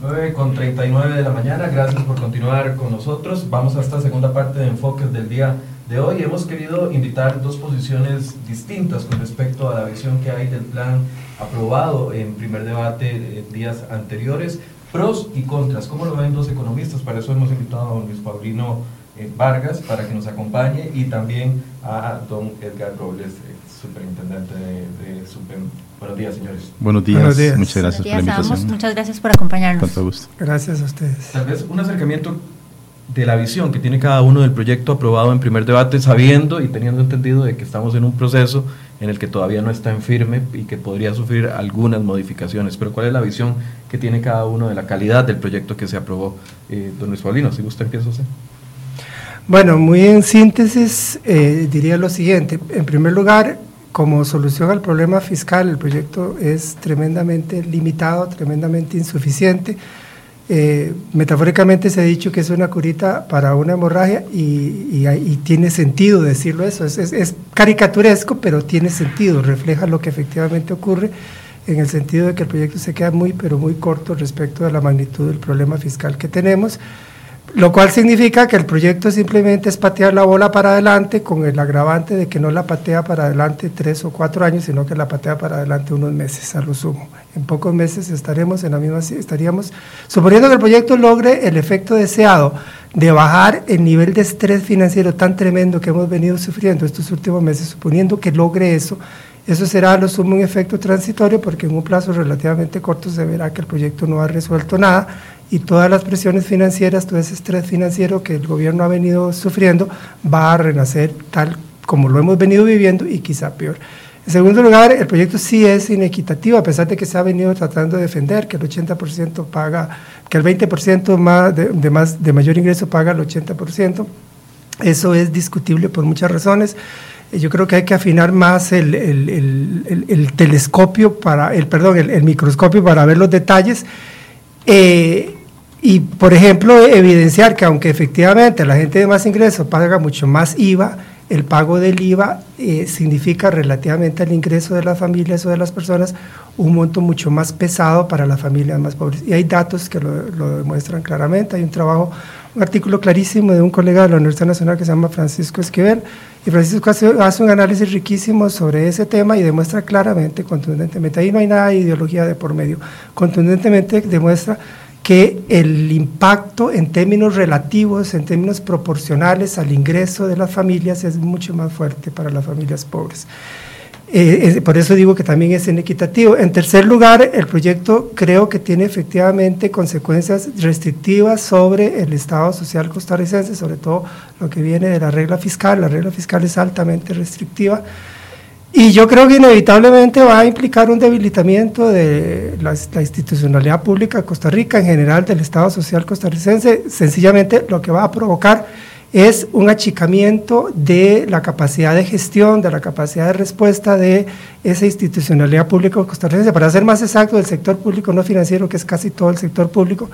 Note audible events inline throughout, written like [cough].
9 con 39 de la mañana, gracias por continuar con nosotros. Vamos a esta segunda parte de enfoques del día de hoy. Hemos querido invitar dos posiciones distintas con respecto a la visión que hay del plan aprobado en primer debate en días anteriores, pros y contras. ¿Cómo lo ven dos economistas? Para eso hemos invitado a don Luis Paulino eh, Vargas para que nos acompañe y también a don Edgar Robles, eh, superintendente de, de. Buenos días, señores. Buenos días, muchas gracias por la invitación. muchas gracias por acompañarnos. Con todo gusto. Gracias a ustedes. Tal vez un acercamiento de la visión que tiene cada uno del proyecto aprobado en primer debate, sabiendo y teniendo entendido de que estamos en un proceso en el que todavía no está en firme y que podría sufrir algunas modificaciones. Pero ¿cuál es la visión que tiene cada uno de la calidad del proyecto que se aprobó? Eh, don Luis Paulino, si usted empieza usted. Bueno, muy en síntesis, eh, diría lo siguiente. En primer lugar, como solución al problema fiscal, el proyecto es tremendamente limitado, tremendamente insuficiente. Eh, metafóricamente se ha dicho que es una curita para una hemorragia y, tiene sentido decirlo eso. Es, es, caricaturesco, pero tiene sentido, refleja lo que efectivamente ocurre en el sentido de que el proyecto se queda muy, pero muy corto respecto a la magnitud del problema fiscal que tenemos. Lo cual significa que el proyecto simplemente es patear la bola para adelante con el agravante de que no la patea para adelante tres o cuatro años, sino que la patea para adelante unos meses a lo sumo. En pocos meses estaremos en la misma, estaríamos, suponiendo que el proyecto logre el efecto deseado de bajar el nivel de estrés financiero tan tremendo que hemos venido sufriendo estos últimos meses, suponiendo que logre eso, eso será a lo sumo un efecto transitorio porque en un plazo relativamente corto se verá que el proyecto no ha resuelto nada y todas las presiones financieras, todo ese estrés financiero que el gobierno ha venido sufriendo va a renacer tal como lo hemos venido viviendo y quizá peor. En segundo lugar, el proyecto sí es inequitativo, a pesar de que se ha venido tratando de defender que el 80% paga, que el 20% más de, más, de mayor ingreso paga el 80%. Eso es discutible por muchas razones. Yo creo que hay que afinar más el, el, el, el telescopio para, el perdón, el, microscopio para ver los detalles. Eh, y, por ejemplo, evidenciar que aunque efectivamente la gente de más ingresos paga mucho más IVA, el pago del IVA eh, significa relativamente al ingreso de las familias o de las personas un monto mucho más pesado para las familias más pobres. Y hay datos que lo, demuestran claramente. Hay un trabajo, un artículo clarísimo de un colega de la Universidad Nacional que se llama Francisco Esquivel. Y Francisco hace, hace un análisis riquísimo sobre ese tema y demuestra claramente, contundentemente, ahí no hay nada de ideología de por medio, contundentemente demuestra que el impacto en términos relativos, en términos proporcionales al ingreso de las familias es mucho más fuerte para las familias pobres. Eh, por eso digo que también es inequitativo. En tercer lugar, el proyecto creo que tiene efectivamente consecuencias restrictivas sobre el Estado social costarricense, sobre todo lo que viene de la regla fiscal. La regla fiscal es altamente restrictiva. Y yo creo que inevitablemente va a implicar un debilitamiento de la, institucionalidad pública de Costa Rica, en general del Estado social costarricense. Sencillamente lo que va a provocar es un achicamiento de la capacidad de gestión, de la capacidad de respuesta de esa institucionalidad pública costarricense. Para ser más exacto, del sector público no financiero, que es casi todo el sector público,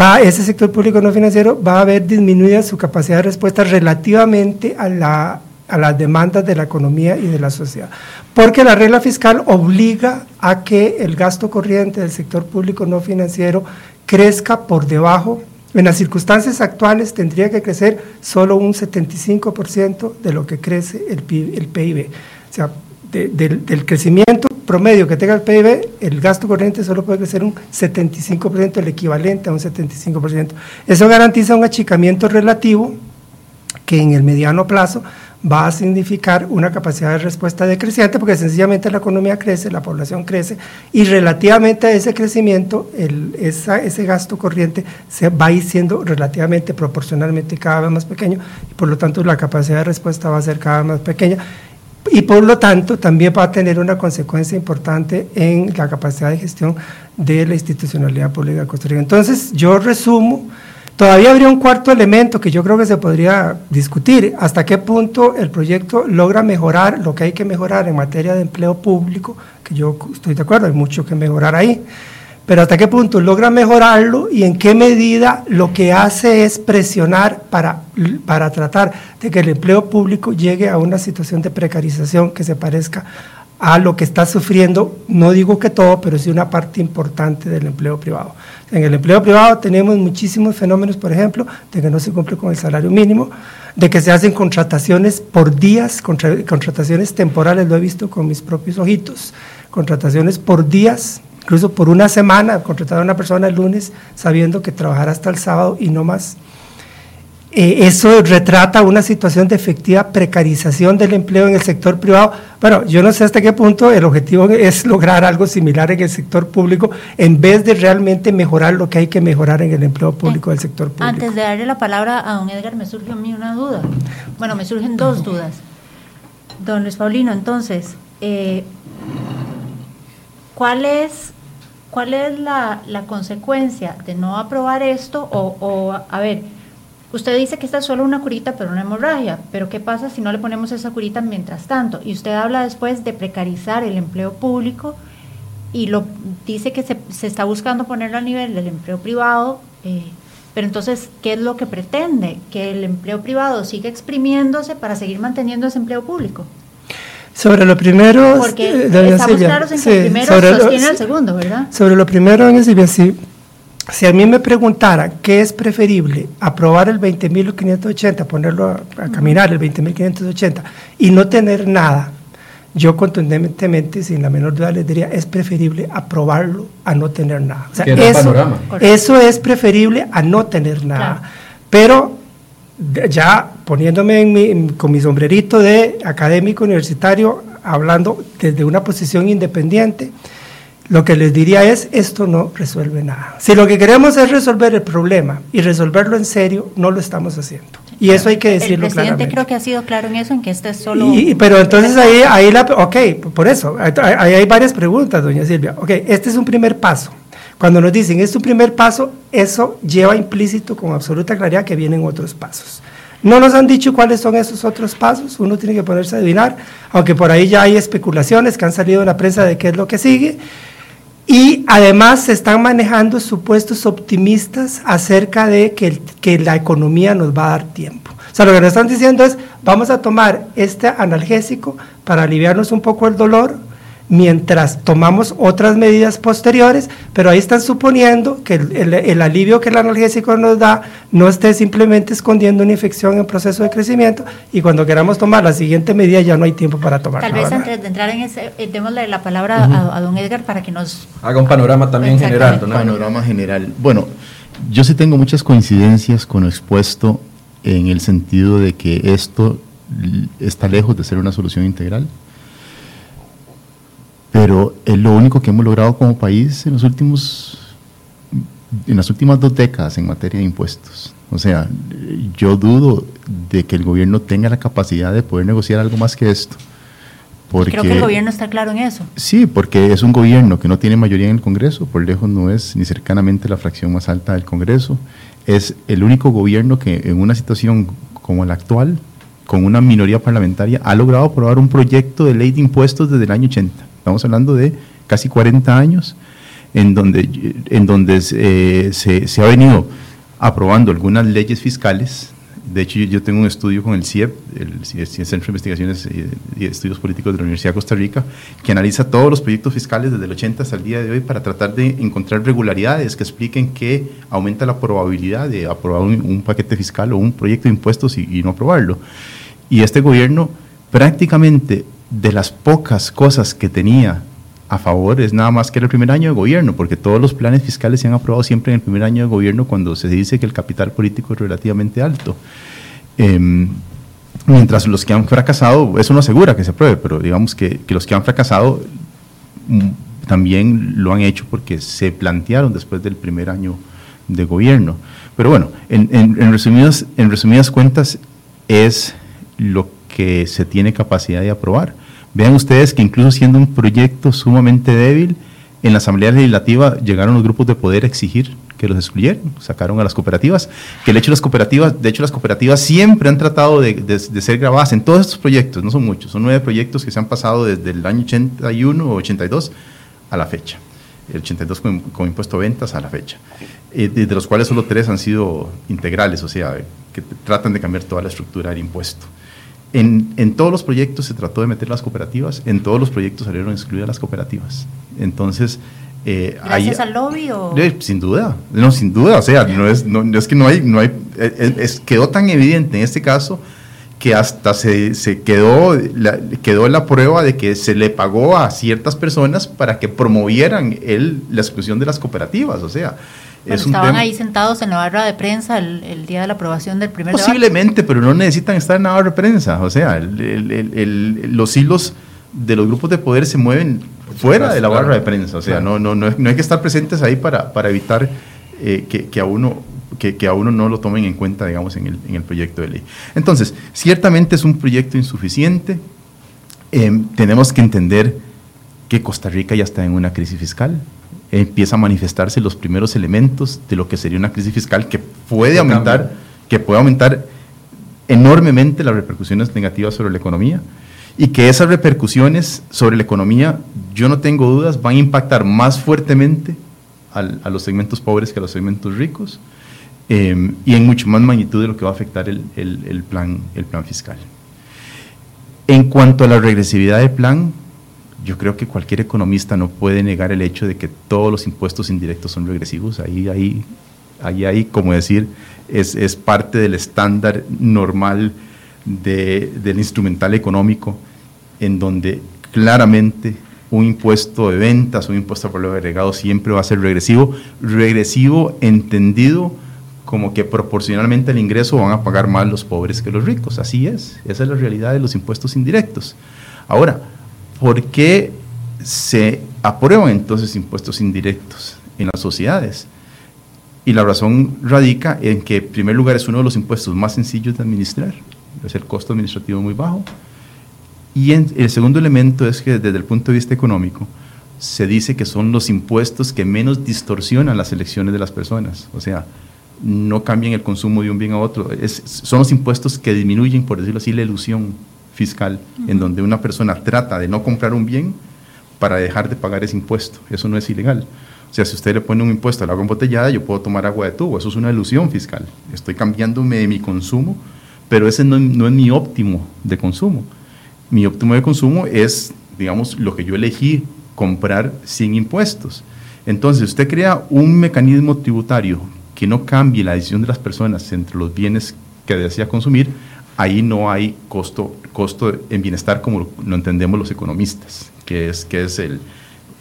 va, ese sector público no financiero va a ver disminuida su capacidad de respuesta relativamente a la a las demandas de la economía y de la sociedad. Porque la regla fiscal obliga a que el gasto corriente del sector público no financiero crezca por debajo. En las circunstancias actuales tendría que crecer solo un 75% de lo que crece el PIB. O sea, del crecimiento promedio que tenga el PIB, el gasto corriente solo puede crecer un 75%, el equivalente a un 75%. Eso garantiza un achicamiento relativo que en el mediano plazo va a significar una capacidad de respuesta decreciente porque sencillamente la economía crece, la población crece y relativamente a ese crecimiento el, ese gasto corriente se va a ir siendo relativamente proporcionalmente cada vez más pequeño y por lo tanto la capacidad de respuesta va a ser cada vez más pequeña y por lo tanto también va a tener una consecuencia importante en la capacidad de gestión de la institucionalidad pública de Costa Rica. Entonces yo resumo Todavía habría un cuarto elemento que yo creo que se podría discutir, hasta qué punto el proyecto logra mejorar lo que hay que mejorar en materia de empleo público, que yo estoy de acuerdo, hay mucho que mejorar ahí, pero hasta qué punto logra mejorarlo y en qué medida lo que hace es presionar para, para tratar de que el empleo público llegue a una situación de precarización que se parezca a lo que está sufriendo, no digo que todo, pero sí una parte importante del empleo privado. En el empleo privado tenemos muchísimos fenómenos, por ejemplo, de que no se cumple con el salario mínimo, de que se hacen contrataciones por días, contrataciones temporales, lo he visto con mis propios ojitos, contrataciones por días, incluso por una semana, contratar a una persona el lunes sabiendo que trabajará hasta el sábado y no más. Eh, eso retrata una situación de efectiva precarización del empleo en el sector privado. Bueno, yo no sé hasta qué punto el objetivo es lograr algo similar en el sector público en vez de realmente mejorar lo que hay que mejorar en el empleo público del sector público. Antes de darle la palabra a don Edgar, me surge a mí una duda. Bueno, me surgen dos dudas. Don Luis Paulino, entonces, eh, ¿cuál es, cuál es la, consecuencia de no aprobar esto? O, o a ver, Usted dice que esta es solo una curita pero una hemorragia, pero ¿qué pasa si no le ponemos esa curita mientras tanto? Y usted habla después de precarizar el empleo público y lo dice que se, se está buscando ponerlo a nivel del empleo privado, eh, pero entonces, ¿qué es lo que pretende? Que el empleo privado siga exprimiéndose para seguir manteniendo ese empleo público. Sobre lo primero, porque eh, estamos claros en que el primero sostiene al segundo, ¿verdad? Sobre lo primero, Silvia, sí, si a mí me preguntara qué es preferible, aprobar el 20.580, ponerlo a, caminar el 20.580 y no tener nada, yo contundentemente, sin la menor duda, les diría, es preferible aprobarlo a no tener nada. eso, eso, es preferible a no tener nada. Pero ya poniéndome con mi sombrerito de académico universitario, hablando desde una posición independiente, lo que les diría es, esto no resuelve nada. Si lo que queremos es resolver el problema y resolverlo en serio, no lo estamos haciendo. Y eso hay que decirlo claramente. El presidente creo que ha sido claro en eso, en que este es solo... pero entonces ahí, ahí la... Ok, por eso, ahí hay varias preguntas, doña Silvia. Ok, este es un primer paso. Cuando nos dicen es un primer paso, eso lleva implícito con absoluta claridad que vienen otros pasos. No nos han dicho cuáles son esos otros pasos, uno tiene que ponerse a adivinar, aunque por ahí ya hay especulaciones que han salido en la prensa de qué es lo que sigue. Y además se están manejando supuestos optimistas acerca de que, que, la economía nos va a dar tiempo. O sea, lo que nos están diciendo es, vamos a tomar este analgésico para aliviarnos un poco el dolor, mientras tomamos otras medidas posteriores, pero ahí están suponiendo que el, alivio que el analgésico nos da no esté simplemente escondiendo una infección en proceso de crecimiento y cuando queramos tomar la siguiente medida ya no hay tiempo para tomar. Tal vez antes de entrar en ese, eh, démosle la palabra a, don Edgar para que nos... Haga un panorama también general. Un panorama general. Bueno, yo sí tengo muchas coincidencias con lo expuesto en el sentido de que esto está lejos de ser una solución integral pero es lo único que hemos logrado como país en los últimos en las últimas dos décadas en materia de impuestos. O sea, yo dudo de que el gobierno tenga la capacidad de poder negociar algo más que esto. Porque, Creo que el gobierno está claro en eso. Sí, porque es un gobierno que no tiene mayoría en el Congreso, por lejos no es ni cercanamente la fracción más alta del Congreso. Es el único gobierno que en una situación como la actual, con una minoría parlamentaria, ha logrado aprobar un proyecto de ley de impuestos desde el año 80. Estamos hablando de casi 40 años en donde, en donde eh, se, se, ha venido aprobando algunas leyes fiscales. De hecho, yo, tengo un estudio con el CIEP, el, Centro de Investigaciones y Estudios Políticos de la Universidad de Costa Rica, que analiza todos los proyectos fiscales desde el 80 hasta el día de hoy para tratar de encontrar regularidades que expliquen que aumenta la probabilidad de aprobar un, paquete fiscal o un proyecto de impuestos y, y no aprobarlo. Y este gobierno prácticamente de las pocas cosas que tenía a favor es nada más que el primer año de gobierno, porque todos los planes fiscales se han aprobado siempre en el primer año de gobierno cuando se dice que el capital político es relativamente alto. Em, mientras los que han fracasado, eso no asegura que se apruebe, pero digamos que, los que han fracasado mm, también lo han hecho porque se plantearon después del primer año de gobierno. Pero bueno, en, en, resumidas, en resumidas cuentas es lo que se tiene capacidad de aprobar. Vean ustedes que incluso siendo un proyecto sumamente débil, en la Asamblea Legislativa llegaron los grupos de poder a exigir que los excluyeran, sacaron a las cooperativas, que el hecho de las cooperativas, de hecho las cooperativas siempre han tratado de, ser grabadas en todos estos proyectos, no son muchos, son nueve proyectos que se han pasado desde el año 81 o 82 a la fecha, el 82 con, impuesto a ventas a la fecha, eh, de los cuales solo tres han sido integrales, o sea, que tratan de cambiar toda la estructura del impuesto. En, en, todos los proyectos se trató de meter las cooperativas, en todos los proyectos salieron excluidas las cooperativas. Entonces, eh, ¿Gracias al lobby o...? sin duda, no, sin duda, o sea, no es, no, es que no hay, no hay es, quedó tan evidente en este caso que hasta se, se quedó, la, quedó la prueba de que se le pagó a ciertas personas para que promovieran el, la exclusión de las cooperativas, o sea... estaban ahí sentados en la barra de prensa el, día de la aprobación del primer Posiblemente, pero no necesitan estar en la barra de prensa, o sea, los hilos de los grupos de poder se mueven fuera de la barra de prensa, o sea, no, no, no, hay que estar presentes ahí para, para evitar eh, que, que, a uno, que, que, a uno no lo tomen en cuenta, digamos, en el, en el proyecto de ley. Entonces, ciertamente es un proyecto insuficiente, em, tenemos que entender que Costa Rica ya está en una crisis fiscal, empieza a manifestarse los primeros elementos de lo que sería una crisis fiscal que puede aumentar, que puede aumentar enormemente las repercusiones negativas sobre la economía y que esas repercusiones sobre la economía, yo no tengo dudas, van a impactar más fuertemente a los segmentos pobres que a los segmentos ricos em, y en mucho más magnitud de lo que va a afectar el, el, plan, el plan fiscal. En cuanto a la regresividad del plan, yo creo que cualquier economista no puede negar el hecho de que todos los impuestos indirectos son regresivos. Ahí, ahí, ahí, ahí como decir, es, es parte del estándar normal del instrumental económico, en donde claramente un impuesto de ventas, un impuesto por lo agregado siempre va a ser regresivo, regresivo entendido como que proporcionalmente al ingreso van a pagar más los pobres que los ricos, así es, esa es la realidad de los impuestos indirectos. Ahora, ¿por qué se aprueban entonces impuestos indirectos en las sociedades? Y la razón radica en que, en primer lugar, es uno de los impuestos más sencillos de administrar es el costo administrativo muy bajo. Y el segundo elemento es que desde el punto de vista económico, se dice que son los impuestos que menos distorsionan las elecciones de las personas. O sea, no cambian el consumo de un bien a otro. son los impuestos que disminuyen, por decirlo así, la ilusión fiscal, en donde una persona trata de no comprar un bien para dejar de pagar ese impuesto. Eso no es ilegal. O sea, si usted le pone un impuesto al agua embotellada, yo puedo tomar agua de tubo. Eso es una ilusión fiscal. Estoy cambiándome de mi consumo pero ese no, es mi óptimo de consumo. Mi óptimo de consumo es, digamos, lo que yo elegí comprar sin impuestos. Entonces, usted crea un mecanismo tributario que no cambie la decisión de las personas entre los bienes que desea consumir, ahí no hay costo, costo en bienestar como lo, entendemos los economistas, que es, que es el,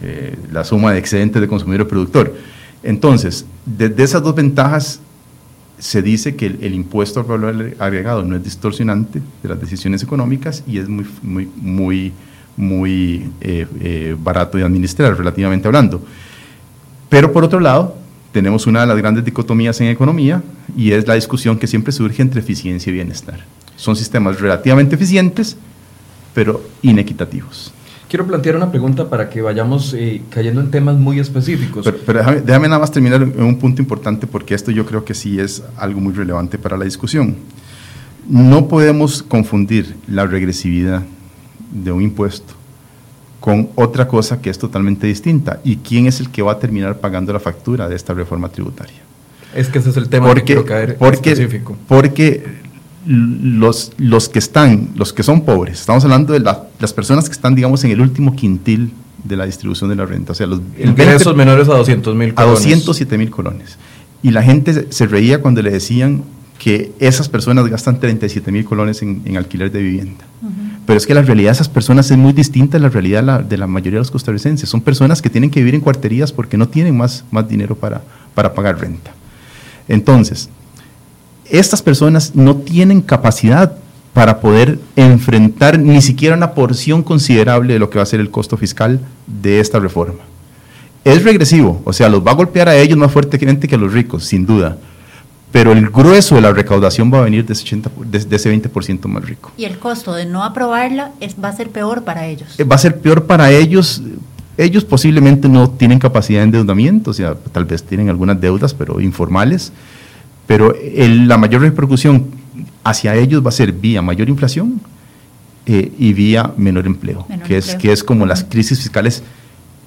eh, la suma de excedentes de consumidor y productor. Entonces, desde esas dos ventajas se dice que el, impuesto al valor agregado no es distorsionante de las decisiones económicas y es muy, muy, muy, muy eh, eh, barato de administrar, relativamente hablando. Pero por otro lado, tenemos una de las grandes dicotomías en economía y es la discusión que siempre surge entre eficiencia y bienestar. Son sistemas relativamente eficientes, pero inequitativos. Quiero plantear una pregunta para que vayamos eh, cayendo en temas muy específicos. Pero, déjame, nada más terminar en un punto importante porque esto yo creo que sí es algo muy relevante para la discusión. No podemos confundir la regresividad de un impuesto con otra cosa que es totalmente distinta. ¿Y quién es el que va a terminar pagando la factura de esta reforma tributaria? Es que ese es el tema porque, que quiero caer porque, específico. Porque los, los que están, los que son pobres, estamos hablando de las personas que están, digamos, en el último quintil de la distribución de la renta. O sea, los ingresos menores a 200 mil colones. A 207 mil colones. Y la gente se reía cuando le decían que esas personas gastan 37 mil colones en, alquiler de vivienda. Pero es que la realidad de esas personas es muy distinta a la realidad de la, mayoría de los costarricenses. Son personas que tienen que vivir en cuarterías porque no tienen más, más dinero para, para pagar renta. Entonces, estas personas no tienen capacidad para poder enfrentar ni siquiera una porción considerable de lo que va a ser el costo fiscal de esta reforma. Es regresivo, o sea, los va a golpear a ellos más fuertemente que a los ricos, sin duda, pero el grueso de la recaudación va a venir de ese, 80, de, ese 20% más rico. Y el costo de no aprobarla es, va a ser peor para ellos. Eh, va a ser peor para ellos. Ellos posiblemente no tienen capacidad de endeudamiento, o sea, tal vez tienen algunas deudas, pero informales pero la mayor repercusión hacia ellos va a ser vía mayor inflación eh, y vía menor empleo, que, Es, que es como las crisis fiscales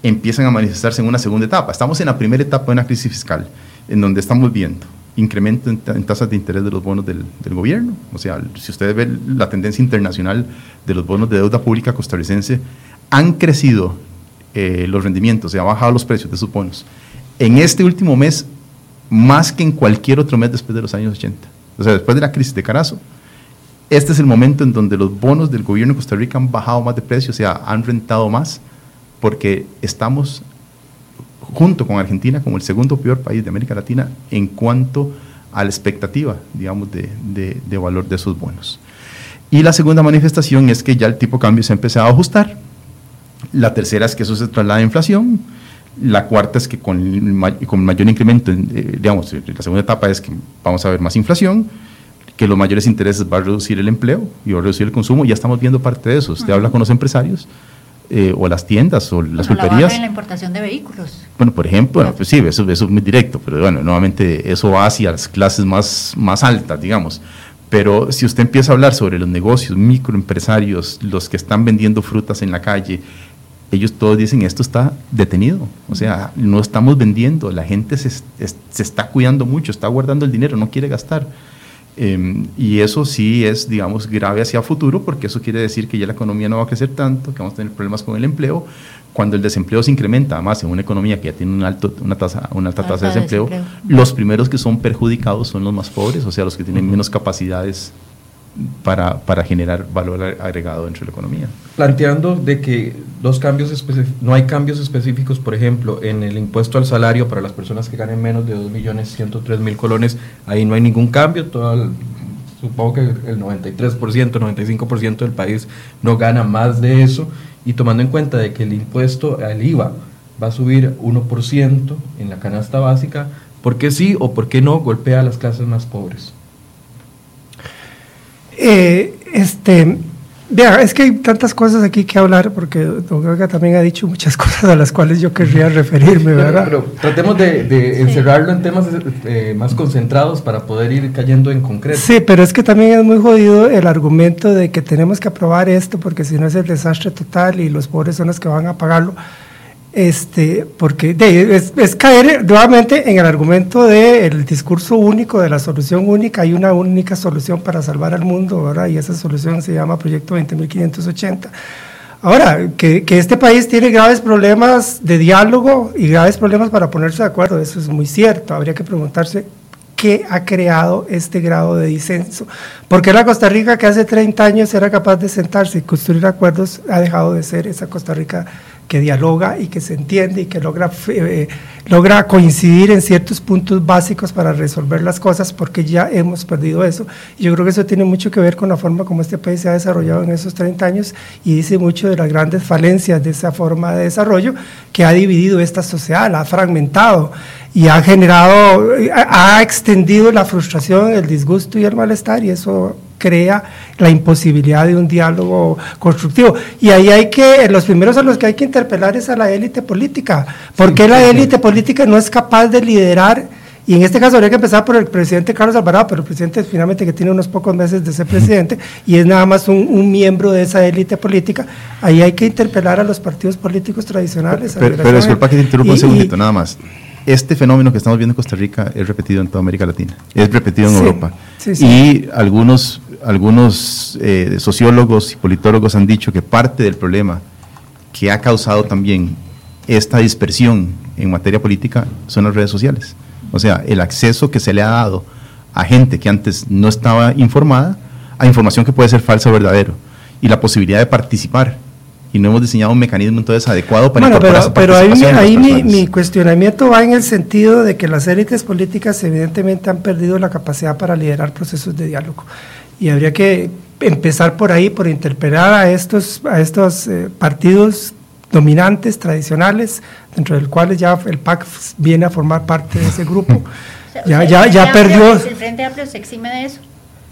empiezan a manifestarse en una segunda etapa. Estamos en la primera etapa de una crisis fiscal, en donde estamos viendo incremento en, tasas de interés de los bonos del, gobierno. O sea, si ustedes ven la tendencia internacional de los bonos de deuda pública costarricense, han crecido eh, los rendimientos, se han bajado los precios de sus bonos. En este último mes, más que en cualquier otro mes después de los años 80. O sea, después de la crisis de Carazo, este es el momento en donde los bonos del gobierno de Costa Rica han bajado más de precio, o sea, han rentado más, porque estamos junto con Argentina como el segundo peor país de América Latina en cuanto a la expectativa, digamos, de, valor de esos bonos. Y la segunda manifestación es que ya el tipo de cambio se ha empezado a ajustar. La tercera es que eso se traslada a inflación. La cuarta es que con, con mayor incremento, eh, digamos, la segunda etapa es que vamos a ver más inflación, que los mayores intereses va a reducir el empleo y va a reducir el consumo. Ya estamos viendo parte de eso. Usted habla con los empresarios eh, o las tiendas o las pulperías. La en la importación de vehículos. Bueno, por ejemplo, pues sí, eso, eso, es muy directo, pero bueno, nuevamente eso va hacia las clases más, más altas, digamos. Pero si usted empieza a hablar sobre los negocios, microempresarios, los que están vendiendo frutas en la calle, ellos todos dicen esto está detenido, o sea, no estamos vendiendo, la gente se, se está cuidando mucho, está guardando el dinero, no quiere gastar. Em, y eso sí es, digamos, grave hacia futuro, porque eso quiere decir que ya la economía no va a crecer tanto, que vamos a tener problemas con el empleo. Cuando el desempleo se incrementa, además en una economía que ya tiene un alto, una, tasa, una alta tasa de desempleo, los primeros que son perjudicados son los más pobres, o sea, los que tienen menos capacidades para, para, generar valor agregado dentro de la economía. Planteando de que los cambios no hay cambios específicos, por ejemplo, en el impuesto al salario para las personas que ganen menos de 2.103.000 colones, ahí no hay ningún cambio, todo supongo que el 93%, 95% del país no gana más de eso, y tomando en cuenta de que el impuesto al IVA va a subir 1% en la canasta básica, ¿por qué sí o por qué no golpea a las clases más pobres? Eh, este, vea, es que hay tantas cosas aquí que hablar, porque Don Gaga también ha dicho muchas [laughs] cosas a las cuales yo querría referirme, ¿verdad? Pero, tratemos de, encerrarlo en temas eh, más concentrados para poder ir cayendo en concreto. Sí, pero es que también es muy jodido el argumento de que tenemos que aprobar esto, porque si no es el desastre total y los pobres son los que van a pagarlo este, porque es, caer nuevamente en el argumento del discurso único, de la solución única, hay una única solución para salvar al mundo, ¿verdad? y esa solución se llama Proyecto 20.580. Ahora, que, que, este país tiene graves problemas de diálogo y graves problemas para ponerse de acuerdo, eso es muy cierto, habría que preguntarse qué ha creado este grado de disenso. Porque la Costa Rica que hace 30 años era capaz de sentarse y construir acuerdos ha dejado de ser esa Costa Rica que dialoga y que se entiende y que logra, eh, logra coincidir en ciertos puntos básicos para resolver las cosas, porque ya hemos perdido eso. Y yo creo que eso tiene mucho que ver con la forma como este país se ha desarrollado en esos 30 años y dice mucho de las grandes falencias de esa forma de desarrollo que ha dividido esta sociedad, la ha fragmentado y ha generado, ha extendido la frustración, el disgusto y el malestar y eso crea la imposibilidad de un diálogo constructivo. Y ahí hay que, los primeros a los que hay que interpelar es a la élite política. ¿Por qué la élite política no es capaz de liderar? Y en este caso habría que empezar por el presidente Carlos Alvarado, pero el presidente finalmente que tiene unos pocos meses de ser presidente y es nada más un, miembro de esa élite política, ahí hay que interpelar a los partidos políticos tradicionales. Pero, pero disculpa que te interrumpa un segundito, nada más este fenómeno que estamos viendo en Costa Rica es repetido en toda América Latina, es repetido en Europa. Y algunos, algunos eh, sociólogos y politólogos han dicho que parte del problema que ha causado también esta dispersión en materia política son las redes sociales. O sea, el acceso que se le ha dado a gente que antes no estaba informada a información que puede ser falsa o verdadero y la posibilidad de participar. Y no hemos diseñado un mecanismo entonces adecuado para bueno, pero, pero ahí, ahí mi, mi, cuestionamiento va en el sentido de que las élites políticas evidentemente han perdido la capacidad para liderar procesos de diálogo y habría que empezar por ahí, por interpelar a estos, a estos eh, partidos dominantes, tradicionales, dentro del cual ya el PAC viene a formar parte de ese grupo. [laughs] ya, ya, ya perdió. ¿El Frente Amplio se exime de eso?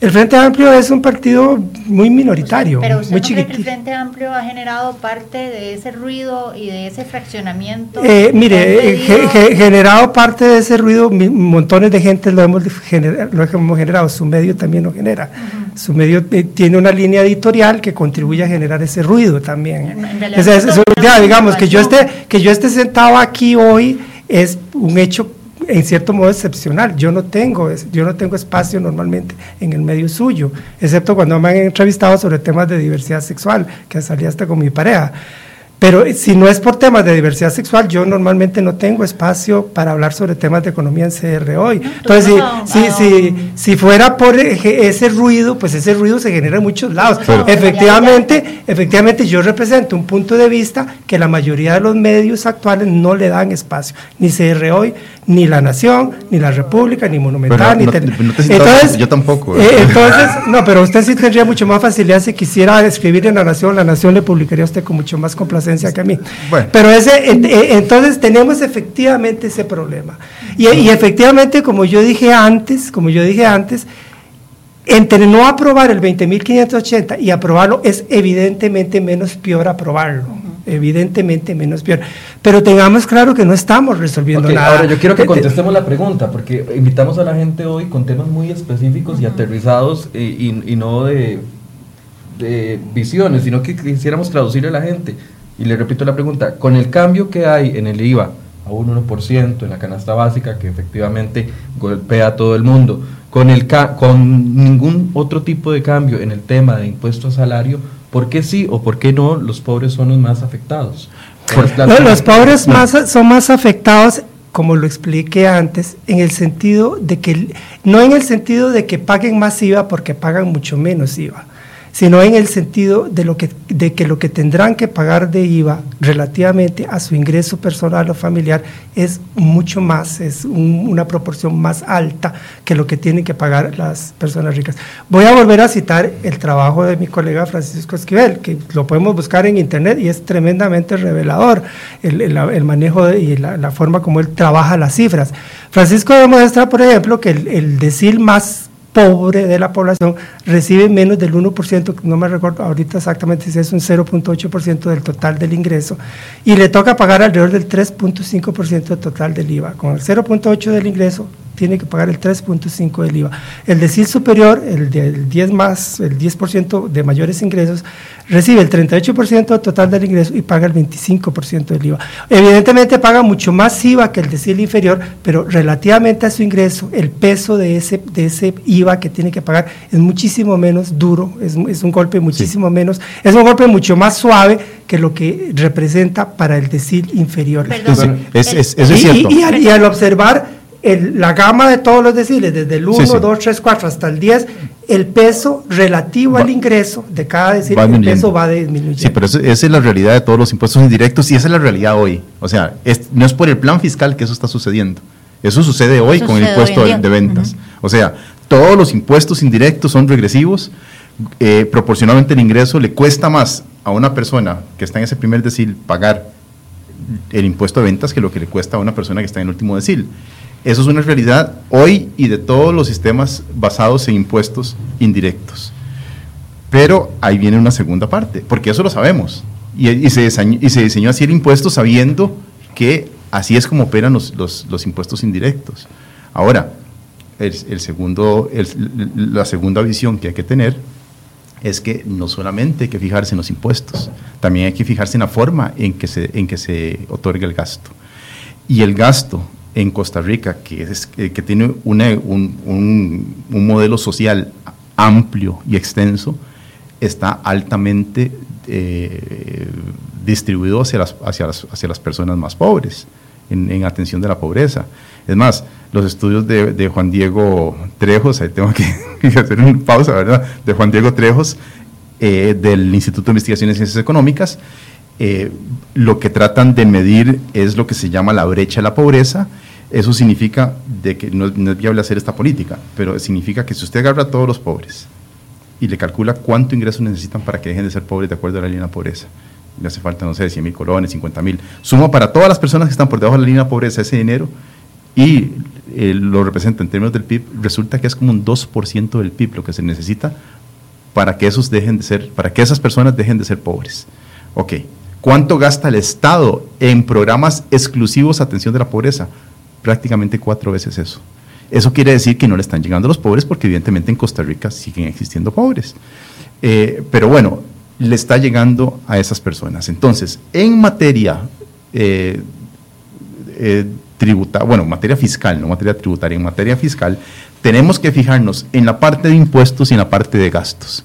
El Frente Amplio es un partido muy minoritario, pero muy no el Frente Amplio ha generado parte de ese ruido y de ese fraccionamiento. Eh, mire, eh, generado parte de ese ruido, montones de gente lo hemos, lo hemos generado, su medio también lo genera. Su medio eh, tiene una línea editorial que contribuye a generar ese ruido también. digamos que yo esté que yo esté sentado aquí hoy es un hecho en cierto modo excepcional. Yo no tengo, yo no tengo espacio normalmente en el medio suyo, excepto cuando me han entrevistado sobre temas de diversidad sexual, que salí hasta con mi pareja. Pero si no es por temas de diversidad sexual, yo normalmente no tengo espacio para hablar sobre temas de economía en CR hoy. Entonces, si, si, si, fuera por ese ruido, pues ese ruido se genera en muchos lados. efectivamente, efectivamente, yo represento un punto de vista que la mayoría de los medios actuales no le dan espacio. Ni CR hoy, ni La Nación, ni La República, ni Monumental, ni entonces, Yo tampoco. ¿eh? Eh, entonces, [laughs] no, pero usted sí tendría mucho más facilidad si quisiera escribir en La Nación, La Nación le publicaría a usted con mucho más complacencia que a mí. Pero ese, entonces tenemos efectivamente ese problema. Y, y efectivamente, como yo dije antes, como yo dije antes, entre no aprobar el 20.580 y aprobarlo es evidentemente menos peor aprobarlo evidentemente menos peor. Pero tengamos claro que no estamos resolviendo nada. Ahora yo quiero que contestemos la pregunta, porque invitamos a la gente hoy con temas muy específicos y aterrizados eh, y, no de, de, visiones, sino que quisiéramos traducirle a la gente. Y le repito la pregunta, con el cambio que hay en el IVA a un 1% en la canasta básica, que efectivamente golpea a todo el mundo, con, el con ningún otro tipo de cambio en el tema de impuesto a salario, ¿Por qué sí o por qué no los pobres son los más afectados? los pobres más, son más afectados, como lo expliqué antes, en el sentido de que, no en el sentido de que paguen más IVA porque pagan mucho menos IVA, sino en el sentido de, lo que, de que lo que tendrán que pagar de IVA relativamente a su ingreso personal o familiar es mucho más, es una proporción más alta que lo que tienen que pagar las personas ricas. Voy a volver a citar el trabajo de mi colega Francisco Esquivel, que lo podemos buscar en internet y es tremendamente revelador el, manejo y la, forma como él trabaja las cifras. Francisco demuestra, por ejemplo, que el, el decil más pobre de la población recibe menos del 1%, no me recuerdo ahorita exactamente si es un 0.8% del total del ingreso, y le toca pagar alrededor del 3.5% del total del IVA. Con el 0.8% del ingreso tiene que pagar el 3.5 del IVA. El decil superior, el del 10 más, el 10% de mayores ingresos, recibe el 38% del total del ingreso y paga el 25% del IVA. Evidentemente paga mucho más IVA que el decil inferior, pero relativamente a su ingreso, el peso de ese, de ese IVA que tiene que pagar es muchísimo menos duro, es, es un golpe muchísimo menos, es un golpe mucho más suave que lo que representa para el decil inferior. es, es, es, cierto. y al observar la gama de todos los deciles, desde el 1, 2, 3, 4 hasta el 10, el peso relativo al ingreso de cada decil, el peso va disminuyendo. Sí, pero esa es la realidad de todos los impuestos indirectos y esa es la realidad hoy. O sea, no es por el plan fiscal que eso está sucediendo. Eso sucede hoy con el impuesto de, ventas. O sea, todos los impuestos indirectos son regresivos. Eh, proporcionalmente el ingreso le cuesta más a una persona que está en ese primer decil pagar el impuesto de ventas que lo que le cuesta a una persona que está en el último decil. Eso es una realidad hoy y de todos los sistemas basados en impuestos indirectos. Pero ahí viene una segunda parte, porque eso lo sabemos. Y, se, diseñó, así el impuesto sabiendo que así es como operan los, impuestos indirectos. Ahora, el, segundo, la segunda visión que hay que tener es que no solamente hay que fijarse en los impuestos, también hay que fijarse en la forma en que se, en que se otorga el gasto. Y el gasto en Costa Rica, que, es, eh, que tiene un, modelo social amplio y extenso, está altamente eh, distribuido hacia las, hacia, las, hacia las personas más pobres, en, atención de la pobreza. Es más, los estudios de, Juan Diego Trejos, ahí tengo [laughs] que, hacer una pausa, ¿verdad? De Juan Diego Trejos, eh, del Instituto de Investigaciones y Ciencias Económicas, lo que tratan de medir es lo que se llama la brecha de la pobreza, eso significa de que no, es viable hacer esta política, pero significa que si usted agarra a todos los pobres y le calcula cuánto ingreso necesitan para que dejen de ser pobres de acuerdo a la línea de pobreza, le hace falta, no sé, 100 mil colones, 50 mil, suma para todas las personas que están por debajo de la línea de pobreza ese dinero y eh, lo representa en términos del PIB, resulta que es como un 2% del PIB lo que se necesita para que esos dejen de ser, para que esas personas dejen de ser pobres. Ok, ¿cuánto gasta el Estado en programas exclusivos a atención de la pobreza? prácticamente cuatro veces eso. Eso quiere decir que no le están llegando a los pobres porque evidentemente en Costa Rica siguen existiendo pobres. Eh, pero bueno, le está llegando a esas personas. Entonces, en materia eh, eh, tributaria, bueno, materia fiscal, no materia tributaria, en materia fiscal, tenemos que fijarnos en la parte de impuestos y en la parte de gastos.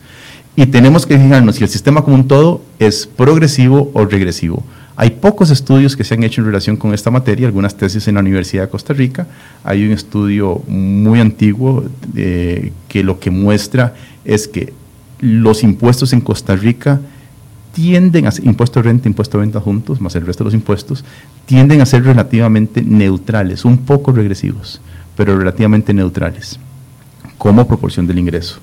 Y tenemos que fijarnos si el sistema como un todo es progresivo o regresivo. Hay pocos estudios que se han hecho en relación con esta materia, algunas tesis en la Universidad de Costa Rica. Hay un estudio muy antiguo eh, que lo que muestra es que los impuestos en Costa Rica tienden a ser, impuesto de renta, impuesto de venta juntos, más el resto de los impuestos, tienden a ser relativamente neutrales, un poco regresivos, pero relativamente neutrales, como proporción del ingreso.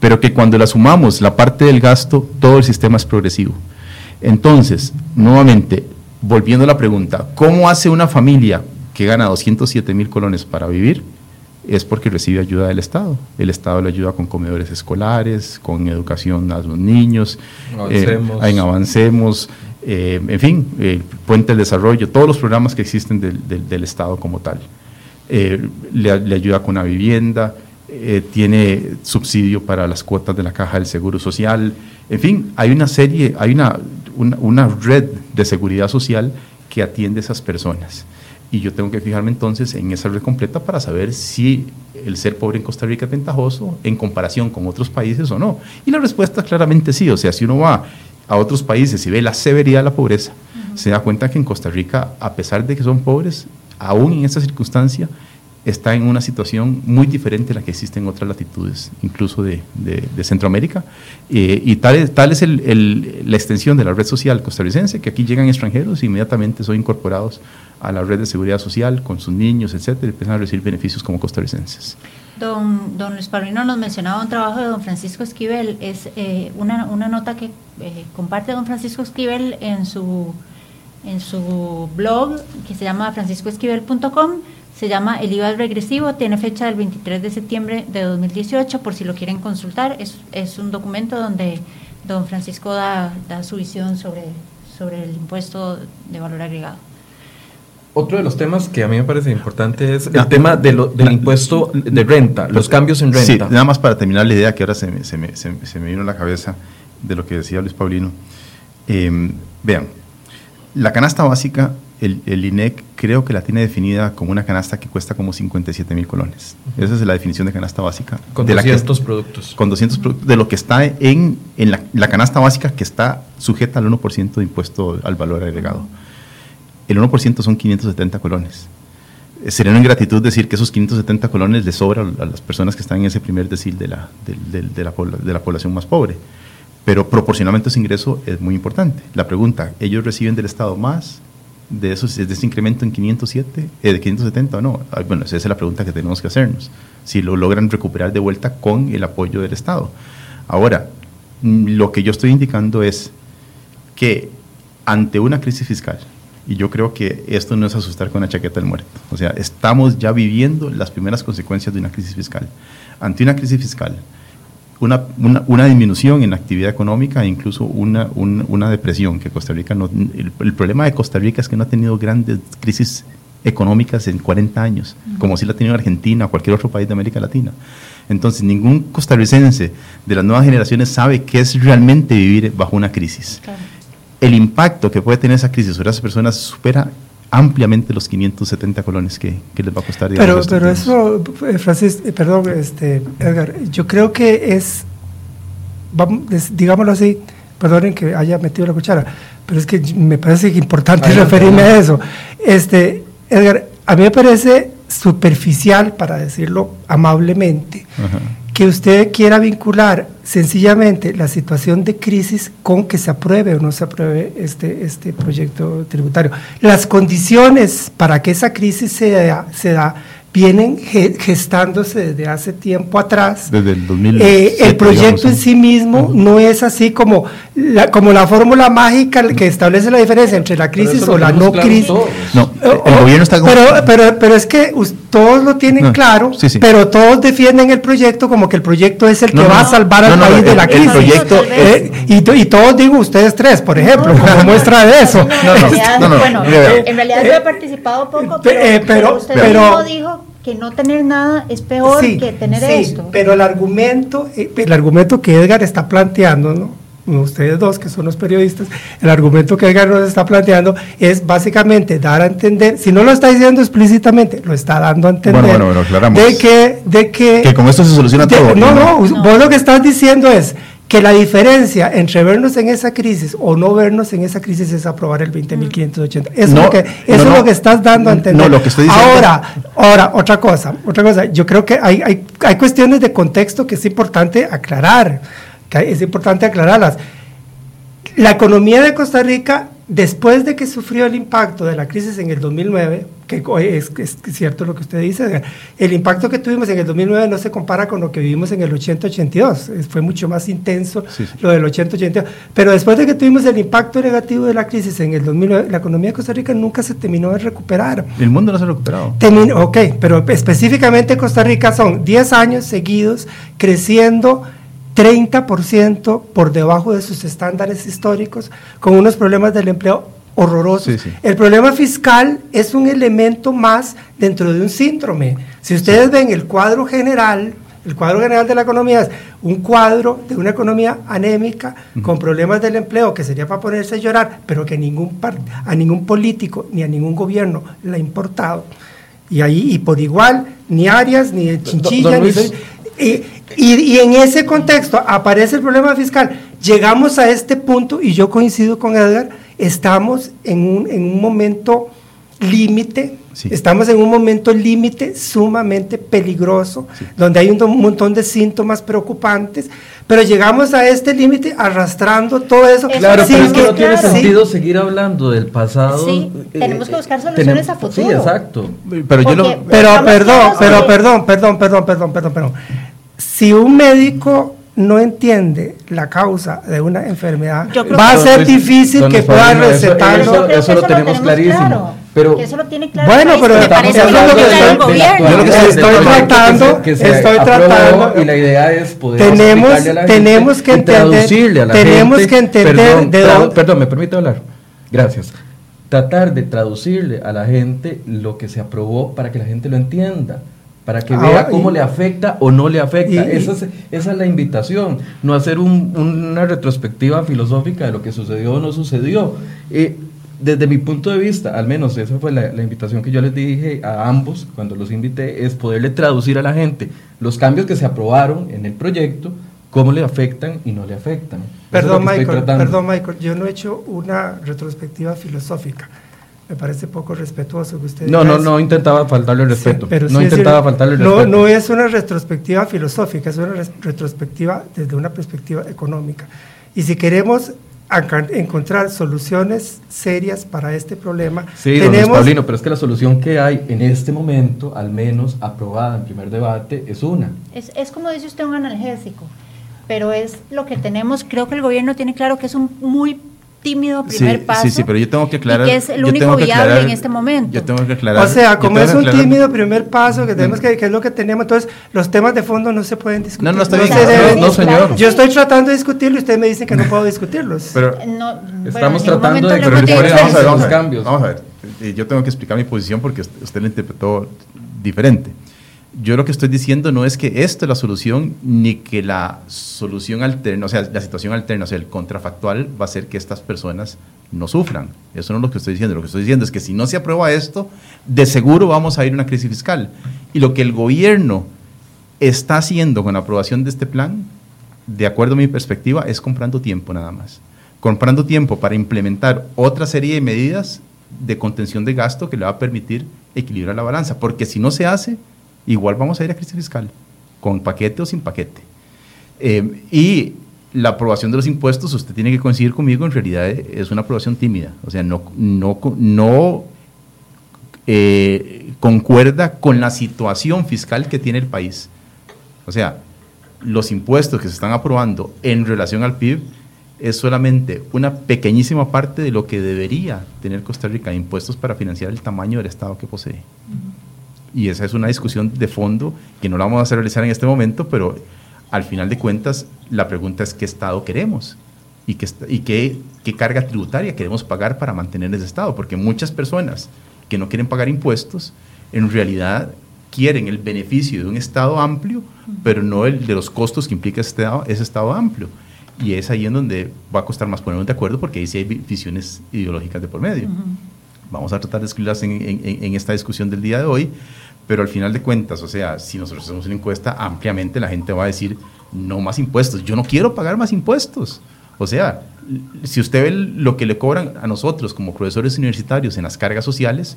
Pero que cuando la sumamos, la parte del gasto, todo el sistema es progresivo. Entonces, nuevamente, volviendo a la pregunta, ¿cómo hace una familia que gana 207 mil colones para vivir? Es porque recibe ayuda del Estado. El Estado le ayuda con comedores escolares, con educación a los niños, avancemos. Eh, en avancemos, eh, en fin, el Puente del Desarrollo, todos los programas que existen del, del, del Estado como tal. Eh, le, le, ayuda con una vivienda, eh, tiene subsidio para las cuotas de la caja del Seguro Social, en fin, hay una serie, hay una, una, una red de seguridad social que atiende a esas personas. Y yo tengo que fijarme entonces en esa red completa para saber si el ser pobre en Costa Rica es ventajoso en comparación con otros países o no. Y la respuesta claramente sí, o sea, si uno va a otros países y ve la severidad de la pobreza, uh -huh. se da cuenta que en Costa Rica, a pesar de que son pobres, aún en esta circunstancia, está en una situación muy diferente a la que existe en otras latitudes, incluso de, de, de Centroamérica. Eh, y tal es, tal es el, el, la extensión de la red social costarricense, que aquí llegan extranjeros e inmediatamente son incorporados a la red de seguridad social con sus niños, etcétera, y empiezan a recibir beneficios como costarricenses. Don, don Luis Paulino nos mencionaba un trabajo de don Francisco Esquivel, es eh, una, una, nota que eh, comparte don Francisco Esquivel en su, en su blog que se llama franciscoesquivel.com se llama El IVA regresivo, tiene fecha del 23 de septiembre de 2018, por si lo quieren consultar. Es, es un documento donde don Francisco da, da su visión sobre, sobre el impuesto de valor agregado. Otro de los temas que a mí me parece importante es el tema de lo, del impuesto de renta, los cambios en renta. Sí, nada más para terminar la idea que ahora se me, se me, se, se me vino a la cabeza de lo que decía Luis Paulino. Eh, vean, la canasta básica el, el, INEC creo que la tiene definida como una canasta que cuesta como 57 mil colones. Uh -huh. Esa es la definición de canasta básica. Con de 200 que, productos. Con 200 productos, de lo que está en, en la, la, canasta básica que está sujeta al 1% de impuesto al valor agregado. El 1% son 570 colones. Sería una ingratitud decir que esos 570 colones le sobran a las personas que están en ese primer decil de la, de, de, la, de la población más pobre. Pero proporcionalmente ese ingreso es muy importante. La pregunta, ¿ellos reciben del Estado más de, esos, de ese incremento en 507, eh, de 570 o no? Bueno, esa es la pregunta que tenemos que hacernos. Si lo logran recuperar de vuelta con el apoyo del Estado. Ahora, lo que yo estoy indicando es que ante una crisis fiscal, y yo creo que esto no es asustar con la chaqueta del muerto, o sea, estamos ya viviendo las primeras consecuencias de una crisis fiscal. Ante una crisis fiscal, una, una, una, disminución en la actividad económica e incluso una, una, una depresión que Costa Rica no, el, el, problema de Costa Rica es que no ha tenido grandes crisis económicas en 40 años, uh -huh. como si la ha tenido Argentina o cualquier otro país de América Latina. Entonces, ningún costarricense de las nuevas generaciones sabe qué es realmente vivir bajo una crisis. Claro. El impacto que puede tener esa crisis sobre esas personas supera ampliamente los 570 colones que, que les va a costar. Digamos, pero pero eso, Francis, perdón, este, Edgar, yo creo que es, vamos, digámoslo así, perdonen que haya metido la cuchara, pero es que me parece importante Ay, referirme no. a eso. Este, Edgar, a mí me parece superficial, para decirlo amablemente, Ajá. que usted quiera vincular sencillamente la situación de crisis con que se apruebe o no se apruebe este, este proyecto tributario. Las condiciones para que esa crisis se da, se da vienen gestándose desde hace tiempo atrás. Desde el 2000. Eh, el proyecto en sí mismo uh -huh. no es así como la, como la fórmula mágica que establece la diferencia entre la crisis o la no claro crisis. Todos. No, el oh, gobierno está. Pero, pero, pero es que todos lo tienen no, claro, sí, sí. pero todos defienden el proyecto como que el proyecto es el no, que va a salvar al país de la el, crisis. El proyecto eh, y, y, todos digo ustedes tres, por ejemplo, como muestra de eso. No, no, bueno, en realidad yo he participado poco, pero, eh, pero, usted pero, mismo dijo que no tener nada es peor sí, que tener sí, esto. Pero el argumento, el argumento que Edgar está planteando, ¿no? ustedes dos que son los periodistas, el argumento que Edgar nos está planteando es básicamente dar a entender, si no lo está diciendo explícitamente, lo está dando a entender Bueno, bueno, bueno, aclaramos. de que, de que, Que con esto se soluciona de- todo. No, no, No. vos lo que estás diciendo es que la diferencia entre vernos en esa crisis o no vernos en esa crisis es aprobar el 20.580. Eso, No, es, lo que, no, eso es lo que estás dando a entender. No, lo que estoy diciendo- Ahora, ahora, otra cosa, otra cosa. Yo creo que hay, hay, hay cuestiones de contexto que es importante aclarar, que es importante aclararlas. La economía de Costa Rica, después de que sufrió el impacto de la crisis en el 2009, que es, es cierto lo que usted dice, el impacto que tuvimos en el 2009 no se compara con lo que vivimos en el 80-82, es- fue mucho más intenso Sí, sí. lo del 80-82, pero después de que tuvimos el impacto negativo de la crisis en el 2009, la economía de Costa Rica nunca se terminó de recuperar. El mundo no se ha recuperado. Termin- ok, pero específicamente Costa Rica son 10 años seguidos creciendo 30% por debajo de sus estándares históricos, con unos problemas del empleo horrorosos. Sí, sí. El problema fiscal es un elemento más dentro de un síndrome. Si ustedes ven el cuadro general, el cuadro general de la economía es un cuadro de una economía anémica con problemas del empleo que sería para ponerse a llorar, pero que ningún a ningún político ni a ningún gobierno le ha importado. Y ahí, y por igual, ni Arias, ni Chinchilla, ni... Y, y- y en ese contexto aparece el problema fiscal. Llegamos a este punto, y yo coincido con Edgar, estamos en un, en un momento límite, Sí. estamos en un momento límite sumamente peligroso, donde hay un, montón de síntomas preocupantes, pero llegamos a este límite arrastrando todo eso. Eso Claro, Sí, pero es que no tiene claro. sentido seguir hablando del pasado. Sí, eh, tenemos que eh, buscar soluciones tenem- a futuro. Sí, exacto. Pero yo lo, Pero perdón, pero perdón, perdón, perdón, perdón, perdón, perdón. Si un médico no entiende la causa de una enfermedad, va a ser difícil que pueda Paulino, eso- recetarlo. eso- que lo tenemos clarísimo, claro, pero- eso lo tiene claro. Bueno, pero yo lo que estoy- estoy tratando, que se- que se estoy tratando. y la idea es poder Tenemos- a la tenemos que entender- traducirle a la tenemos gente- que entender perdón, de dónde- perdón, me permite hablar. Gracias. Tratar de traducirle a la gente lo que se aprobó para que la gente lo entienda, para que Ahora, vea cómo y- le afecta o no le afecta. y- esa, es, esa es la invitación, no hacer un- una retrospectiva filosófica de lo que sucedió o no sucedió. Eh, desde mi punto de vista, al menos esa fue la, la invitación que yo les dije a ambos cuando los invité, es poderle traducir a la gente los cambios que se aprobaron en el proyecto, cómo le afectan y no le afectan. Perdón, Michael, perdón, Michael, yo no he hecho una retrospectiva filosófica. Me parece poco respetuoso que usted No, diga no, eso. no intentaba faltarle el Sí, respeto. pero no sí intentaba decir, faltarle el no, respeto. no es una retrospectiva filosófica, es una retrospectiva desde una perspectiva económica. Y si queremos encontrar soluciones serias para este problema, Sí, don tenemos... Paulino, pero es que la solución que hay en este momento, al menos aprobada en primer debate, es una. Es, es como dice usted un analgésico, pero es lo que tenemos. Creo que el gobierno tiene claro que es un muy tímido primer sí, paso. sí, sí, pero yo tengo que aclarar. Y que es el único viable aclarar- en este momento. Yo tengo que aclarar. O sea, como es un aclarar- tímido primer paso que tenemos que, que es lo que tenemos, entonces los temas de fondo no se pueden discutir. No, no, está se bien. deben- No, no, señor. Yo estoy tratando de discutirlo y ustedes me dicen que no puedo discutirlos. Pero, No, bueno, Estamos tratando de Paulino, vamos a ver, vamos a ver. Vamos a ver. Yo tengo que explicar mi posición porque usted, usted lo interpretó diferente. Yo lo que estoy diciendo no es que esto es la solución ni que la solución alterna, o sea, la situación alterna, o sea, el contrafactual va a ser que estas personas no sufran. Eso no es lo que estoy diciendo. Lo que estoy diciendo es que si no se aprueba esto, de seguro vamos a ir a una crisis fiscal. Y lo que el gobierno está haciendo con la aprobación de este plan, de acuerdo a mi perspectiva, es comprando tiempo nada más. Comprando tiempo para implementar otra serie de medidas de contención de gasto que le va a permitir equilibrar la balanza. Porque si no se hace, igual vamos a ir a crisis fiscal, con paquete o sin paquete. Eh, y la aprobación de los impuestos, usted tiene que coincidir conmigo, en realidad es una aprobación tímida. O sea, no, no, no eh, concuerda con la situación fiscal que tiene el país. O sea, los impuestos que se están aprobando en relación al PIB es solamente una pequeñísima parte de lo que debería tener Costa Rica de impuestos para financiar el tamaño del Estado que posee. Y esa es una discusión de fondo que no la vamos a realizar en este momento, pero al final de cuentas la pregunta es qué Estado queremos y qué, est- y qué, qué carga tributaria queremos pagar para mantener ese Estado, porque muchas personas que no quieren pagar impuestos en realidad quieren el beneficio de un Estado amplio, pero no el de los costos que implica ese Estado, ese estado amplio. Y es ahí en donde va a costar más ponernos de acuerdo porque ahí sí hay visiones ideológicas de por medio. Vamos a tratar de excluirlas en, en, esta discusión del día de hoy, pero al final de cuentas, o sea, si nosotros hacemos una encuesta, ampliamente la gente va a decir, no más impuestos, yo no quiero pagar más impuestos. O sea, si usted ve lo que le cobran a nosotros como profesores universitarios en las cargas sociales,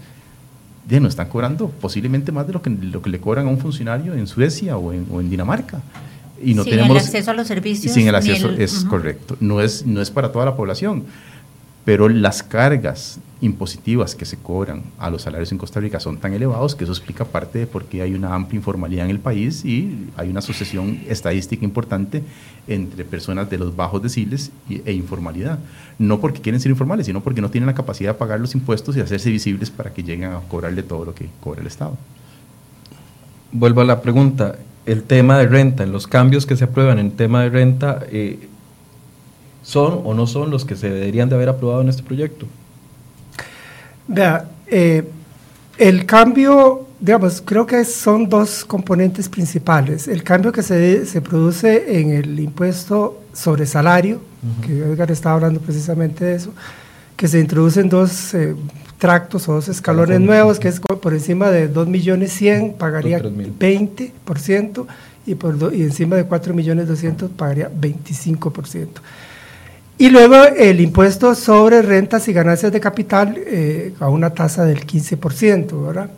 ya nos están cobrando posiblemente más de lo que, lo que le cobran a un funcionario en Suecia o en, o en Dinamarca y no sin tenemos el acceso a los servicios. Sin el acceso, es correcto. No es, no es para toda la población, pero las cargas impositivas que se cobran a los salarios en Costa Rica son tan elevados que eso explica parte de por qué hay una amplia informalidad en el país y hay una asociación estadística importante entre personas de los bajos deciles e informalidad. No porque quieren ser informales, sino porque no tienen la capacidad de pagar los impuestos y hacerse visibles para que lleguen a cobrarle todo lo que cobra el Estado. Vuelvo a la pregunta, el tema de renta, los cambios que se aprueban en tema de renta, eh, ¿son o no son los que se deberían de haber aprobado en este proyecto? Vea, eh, el cambio, digamos, creo que son dos componentes principales. El cambio que se, se produce en el impuesto sobre salario, que Edgar estaba hablando precisamente de eso, que se introducen dos eh, tractos o dos escalones nuevos, que es por encima de 2 millones 100 pagaría 20% y, por y encima de 4 millones 200 pagaría 25%. Y luego el impuesto sobre rentas y ganancias de capital eh, a una tasa del 15%, ¿verdad?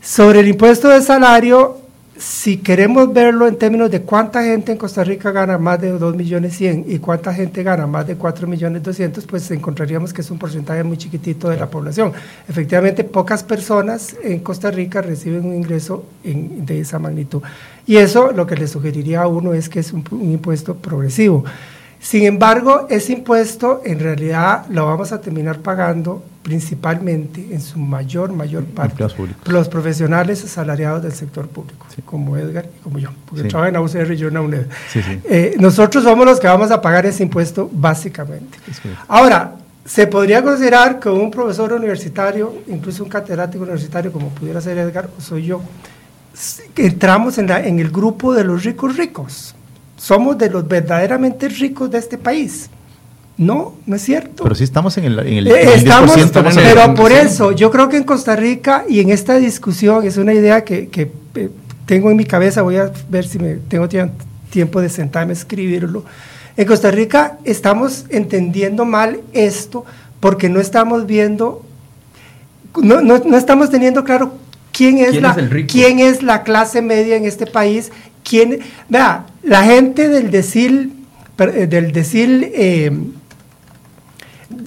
Sobre el impuesto de salario, si queremos verlo en términos de cuánta gente en Costa Rica gana más de 2 millones 100 y cuánta gente gana más de 4 millones 200, pues encontraríamos que es un porcentaje muy chiquitito de la población. Efectivamente, pocas personas en Costa Rica reciben un ingreso de esa magnitud. Y eso lo que le sugeriría a uno es que es un impuesto progresivo. Sin embargo, ese impuesto en realidad lo vamos a terminar pagando principalmente en su mayor, mayor parte. los profesionales asalariados del sector público, como Edgar y como yo, porque trabajo en la UCR y yo en la UNED. Eh, nosotros somos los que vamos a pagar ese impuesto básicamente. Ahora, se podría considerar que un profesor universitario, incluso un catedrático universitario como pudiera ser Edgar, soy yo, entramos en, en el grupo de los ricos ricos somos de los verdaderamente ricos de este país. No, no es cierto. Pero sí estamos en el, en el, eh, estamos, Pero por eso, yo creo que en Costa Rica y en esta discusión es una idea que, que eh, tengo en mi cabeza, voy a ver si me tengo tiempo de sentarme a escribirlo. En Costa Rica estamos entendiendo mal esto porque no estamos viendo, no, no, no estamos teniendo claro quién es, la, quién es la clase media en este país ¿Quién? Vea, la gente del decil, eh, del decil, eh,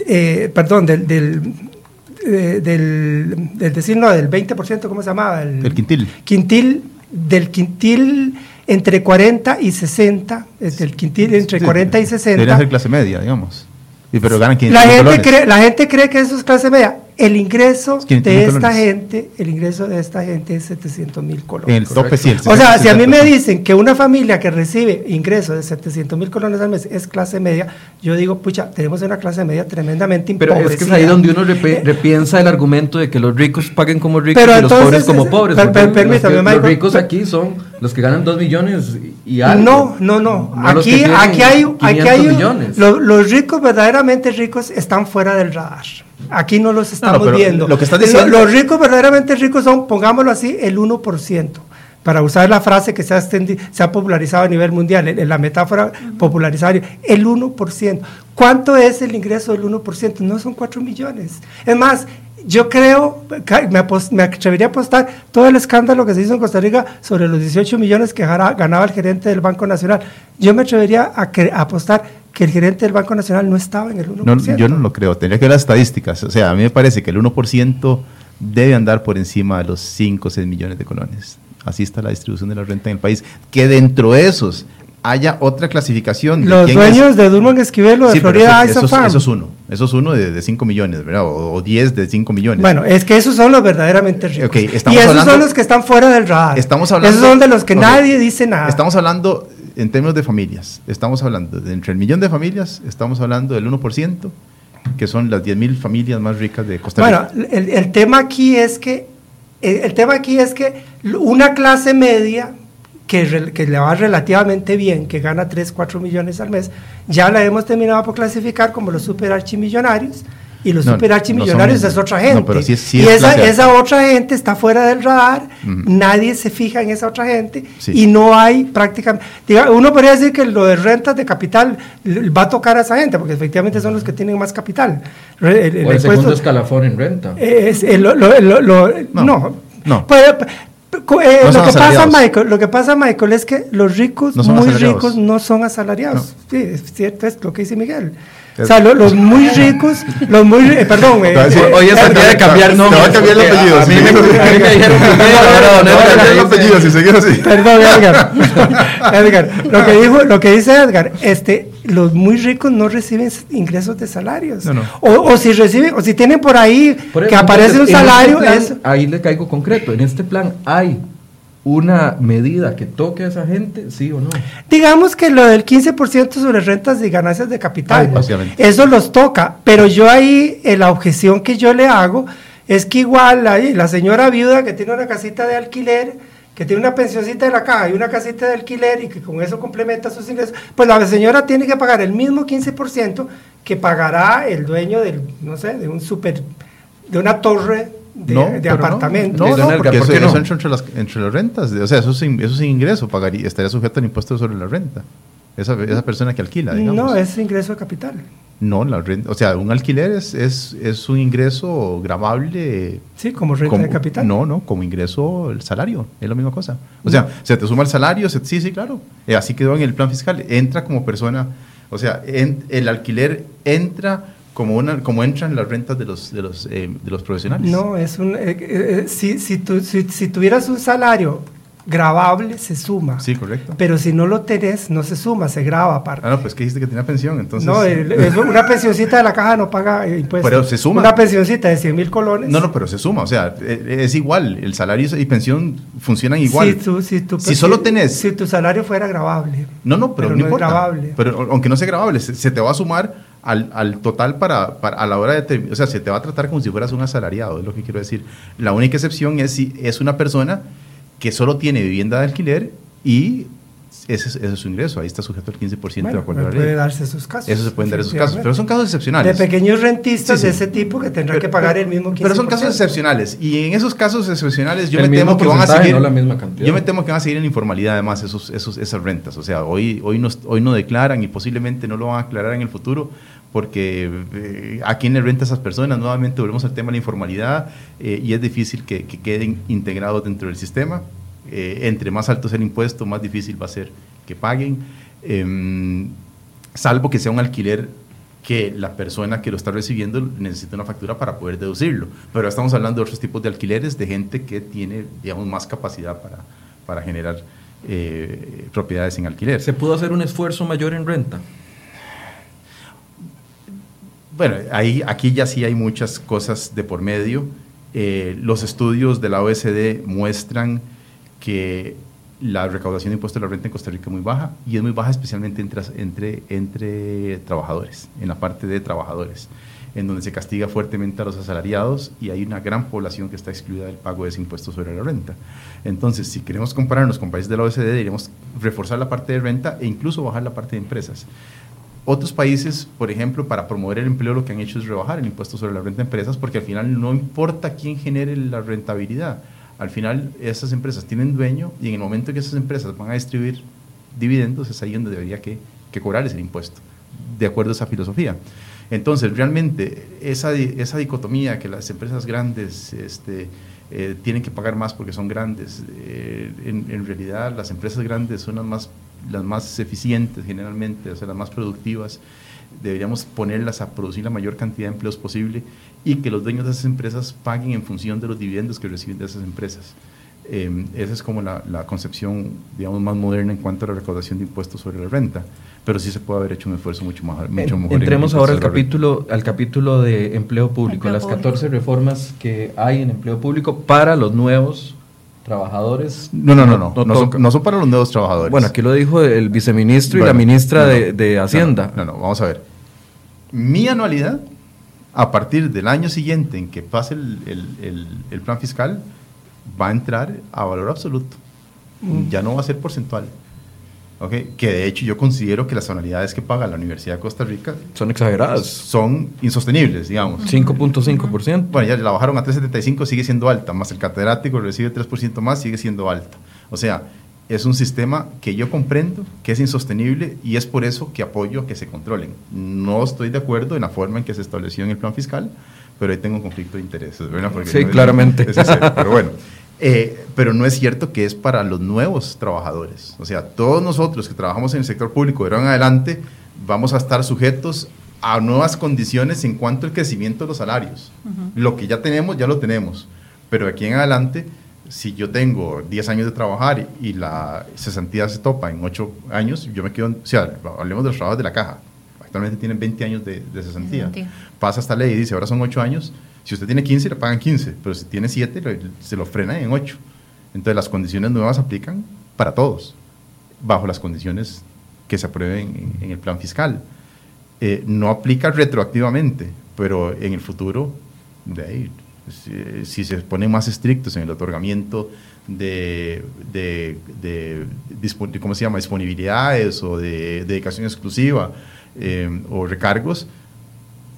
eh, perdón, del, del, del, decil, no, del 20%, ¿cómo se llamaba? El, quintil. Quintil, del quintil entre 40 y 60, del quintil entre 40 y 60. Debería ser clase media, digamos. Y pero ganan la gente, cree, la gente cree que eso es clase media. El ingreso de esta gente, el ingreso de esta gente es 700 mil colones. El tope sí, O sea, si a mí me dicen que una familia que recibe ingreso de 700 mil colones al mes es clase media, yo digo, pucha, tenemos una clase media tremendamente Pero es que es ahí donde uno repiensa el argumento de que los ricos paguen como ricos y los pobres como pobres. permítame, los, ricos aquí son los que ganan 2 millones y algo. No, no, no. aquí, aquí hay, aquí hay millones. los ricos, verdaderamente ricos, están fuera del radar. Aquí no los estamos viendo. Lo que diciendo... Los, ricos, verdaderamente ricos, son, pongámoslo así, el 1%. Para usar la frase que se ha, se ha popularizado a nivel mundial, en, la metáfora popularizada, el 1%. ¿Cuánto es el ingreso del 1%? No son 4 millones. Es más, yo creo, me, me, atrevería a apostar todo el escándalo que se hizo en Costa Rica sobre los 18 millones que ganaba el gerente del Banco Nacional. Yo me atrevería a, a apostar que el gerente del Banco Nacional no estaba en el 1%. No, yo no lo creo, tendría que ver las estadísticas. O sea, a mí me parece que el 1% debe andar por encima de los 5 o 6 millones de colones. Así está la distribución de la renta en el país. Que dentro de esos haya otra clasificación. Los dueños de Durman Esquivel o de Florida eso, eso, eso, es uno. Eso es uno de, 5 millones, ¿verdad? O, 10 de 5 millones. Bueno, es que esos son los verdaderamente ricos. y esos son los que están fuera del radar. Estamos hablando, esos son de los que nadie dice nada. Estamos hablando en términos de familias, estamos hablando de entre el millón de familias, estamos hablando del 1%, que son las 10.000 familias más ricas de Costa Rica. Bueno, el, tema aquí es que el, tema aquí es que una clase media que, que, le va relativamente bien, que gana 3, 4 millones al mes, ya la hemos terminado por clasificar como los super archimillonarios y los no, superarchimillonarios es otra gente. y esa, esa, otra gente está fuera del radar, nadie se fija en esa otra gente y no hay prácticamente... uno podría decir que lo de rentas de capital va a tocar a esa gente, porque efectivamente son los que tienen más capital. El, o el, segundo escalafón en renta. Es, lo, no, no. Pues, eh, lo, que pasa, Michael, lo que pasa, Michael, es que los ricos, muy ricos, no son asalariados. Sí, es cierto, es lo que dice Miguel. O sea, los, muy [laughs] ricos, los muy eh, perdón, eh, hoy es el día de cambiar [laughs] nombre. Te va a cambiar el apellido. [laughs] A mí me dijeron el apellido si seguimos así. Perdón, Edgar. Edgar, lo que dijo, lo que dice Edgar, este, los muy ricos no reciben ingresos de salarios. No, no. O, o, si reciben, o si tienen por ahí que aparece un salario, es, ahí le caigo concreto. En este plan hay una medida que toque a esa gente, sí o no? Digamos que lo del 15% sobre rentas y ganancias de capital, eso los toca, pero yo ahí eh, la objeción que yo le hago es que igual la señora viuda que tiene una casita de alquiler, que tiene una pensioncita de la caja y una casita de alquiler y que con eso complementa sus ingresos, pues la señora tiene que pagar el mismo 15% que pagará el dueño del, no sé, de un super, de una torre de, apartamento. No, no, porque eso, entra entre las, entre las rentas. O sea, eso sin, eso sin ingreso pagaría, estaría sujeto al impuesto sobre la renta. Esa, esa persona que alquila, digamos. No, es ingreso de capital. No, la renta, o sea, un alquiler es, es, es un ingreso grabable. Sí, como renta de capital. No, no, como ingreso el salario, es la misma cosa. O sea, se te suma el salario, sí, sí, claro. Eh, así quedó en el plan fiscal. Entra como persona, o sea, en, el alquiler entra como, una, como entran las rentas de los, de los, eh, de los profesionales. No, es un, eh, eh, si, si, si, si, tuvieras un salario grabable, se suma. Sí, correcto. Pero si no lo tenés, no se suma, se graba aparte. Ah, no, pues que dijiste que tenía pensión, entonces... No, una pensioncita de la caja no paga impuestos. Pero se suma. Una pensioncita de 100 mil colones. No, no, pero se suma, o sea, es igual, el salario y pensión funcionan igual. Si, tú, si, tú, si solo tenés... Si tu salario fuera grabable. No, no, pero, no, importa. Es grabable. Pero aunque no sea grabable, se te va a sumar al, al total para, para, a la hora de... O sea, se te va a tratar como si fueras un asalariado, es lo que quiero decir. La única excepción es si es una persona que solo tiene vivienda de alquiler y ese, ese, es su ingreso, ahí está sujeto al 15% de acuerdo a la ley. puede darse esos casos. Eso se pueden dar esos casos, pero son casos excepcionales. De pequeños rentistas de ese tipo que tendrán que pagar el mismo 15%. Pero son casos excepcionales y en esos casos excepcionales yo me temo que van a seguir la misma cantidad. Yo me temo que van a seguir en informalidad además esos, esos, esas rentas, o sea, hoy hoy no, hoy no declaran y posiblemente no lo van a aclarar en el futuro porque eh, a quién le renta a esas personas. Nuevamente volvemos al tema de la informalidad eh, y es difícil que, queden integrados dentro del sistema. Eh, entre más alto sea el impuesto, más difícil va a ser que paguen, em, salvo que sea un alquiler que la persona que lo está recibiendo necesita una factura para poder deducirlo. Pero estamos hablando de otros tipos de alquileres de gente que tiene, digamos, más capacidad para, para generar propiedades en alquiler. ¿Se pudo hacer un esfuerzo mayor en renta? Bueno, ahí, aquí ya sí hay muchas cosas de por medio. Eh, los estudios de la OECD muestran que la recaudación de impuestos de la renta en Costa Rica es muy baja y es muy baja especialmente entre, entre, entre trabajadores, en la parte de trabajadores, en donde se castiga fuertemente a los asalariados y hay una gran población que está excluida del pago de ese impuesto sobre la renta. Entonces, si queremos compararnos con países de la OECD, deberíamos reforzar la parte de renta e incluso bajar la parte de empresas. Otros países, por ejemplo, para promover el empleo, lo que han hecho es rebajar el impuesto sobre la renta de empresas, porque al final no importa quién genere la rentabilidad. Al final, esas empresas tienen dueño y en el momento que esas empresas van a distribuir dividendos, es ahí donde debería que, que cobrarles el impuesto, de acuerdo a esa filosofía. Entonces, realmente, esa, esa dicotomía que las empresas grandes este, eh, tienen que pagar más porque son grandes, eh, en, realidad las empresas grandes son las más las más eficientes generalmente, o sea, las más productivas, deberíamos ponerlas a producir la mayor cantidad de empleos posible y que los dueños de esas empresas paguen en función de los dividendos que reciben de esas empresas. Eh, esa es como la, la, concepción, digamos, más moderna en cuanto a la recaudación de impuestos sobre la renta, pero sí se puede haber hecho un esfuerzo mucho, más, mucho mejor. Entremos ahora al capítulo, al capítulo de empleo público, las 14 reformas que hay en empleo público para los nuevos trabajadores. No, no, no, no, no, son, para los nuevos trabajadores. Bueno, aquí lo dijo el viceministro y la ministra de, Hacienda. No, no, vamos a ver. Mi anualidad, a partir del año siguiente en que pase el, plan fiscal, va a entrar a valor absoluto. mm. ya no va a ser porcentual. Okay, que de hecho yo considero que las anualidades que paga la Universidad de Costa Rica son exageradas. Son insostenibles, digamos. 5.5%. Bueno, ya la bajaron a 3.75, sigue siendo alta, más el catedrático recibe 3% más, sigue siendo alta. O sea, es un sistema que yo comprendo que es insostenible y es por eso que apoyo que se controlen. No estoy de acuerdo en la forma en que se estableció en el plan fiscal, pero ahí tengo un conflicto de intereses. sí, claramente. pero bueno, [laughs] eh, pero no es cierto que es para los nuevos trabajadores. O sea, todos nosotros que trabajamos en el sector público de ahora en adelante vamos a estar sujetos a nuevas condiciones en cuanto al crecimiento de los salarios. Lo que ya tenemos, ya lo tenemos. Pero aquí en adelante si yo tengo 10 años de trabajar y la cesantía se topa en 8 años, yo me quedo, o sea, hablemos de los trabajos de la caja, actualmente tienen 20 años de, cesantía. Pasa esta ley y dice, ahora son 8 años, si usted tiene 15 le pagan 15, pero si tiene 7 se lo frena en 8. Entonces las condiciones nuevas aplican para todos, bajo las condiciones que se aprueben en, el plan fiscal. Eh, no aplica retroactivamente, pero en el futuro, de ahí, si, se ponen más estrictos en el otorgamiento de, de, ¿cómo se llama? disponibilidades o de dedicación exclusiva eh, o recargos,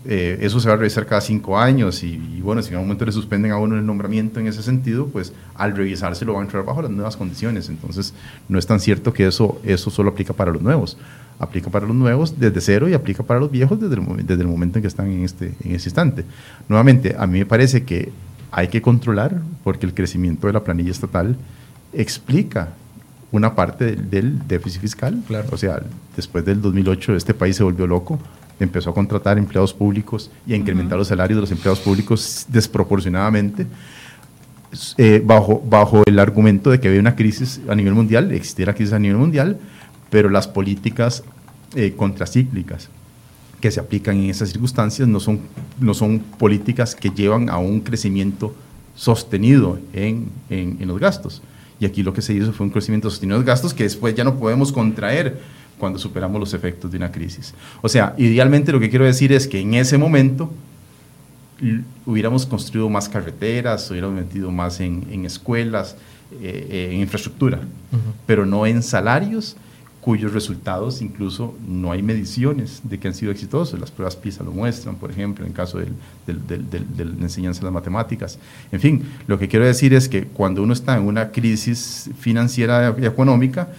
eh, eso se va a revisar cada cinco años y, bueno, si en algún momento le suspenden a uno el nombramiento en ese sentido, pues al revisarse lo va a entrar bajo las nuevas condiciones. Entonces, no es tan cierto que eso, eso solo aplica para los nuevos aplica para los nuevos desde cero y aplica para los viejos desde el, desde el momento en que están en este, en este instante. Nuevamente, a mí me parece que hay que controlar porque el crecimiento de la planilla estatal explica una parte del, déficit fiscal. Claro. O sea, después del 2008 este país se volvió loco, empezó a contratar empleados públicos y a incrementar los salarios de los empleados públicos desproporcionadamente. Eh, bajo, bajo el argumento de que había una crisis a nivel mundial, existiera crisis a nivel mundial, pero las políticas eh, contracíclicas que se aplican en esas circunstancias no son, no son políticas que llevan a un crecimiento sostenido en, en, los gastos. Y aquí lo que se hizo fue un crecimiento sostenido en los gastos que después ya no podemos contraer cuando superamos los efectos de una crisis. O sea, idealmente lo que quiero decir es que en ese momento hubiéramos construido más carreteras, hubiéramos metido más en, en escuelas, eh, eh, en infraestructura, pero no en salarios cuyos resultados incluso no hay mediciones de que han sido exitosos. Las pruebas PISA lo muestran, por ejemplo, en el caso del, de la enseñanza de las matemáticas. En fin, lo que quiero decir es que cuando uno está en una crisis financiera y económica,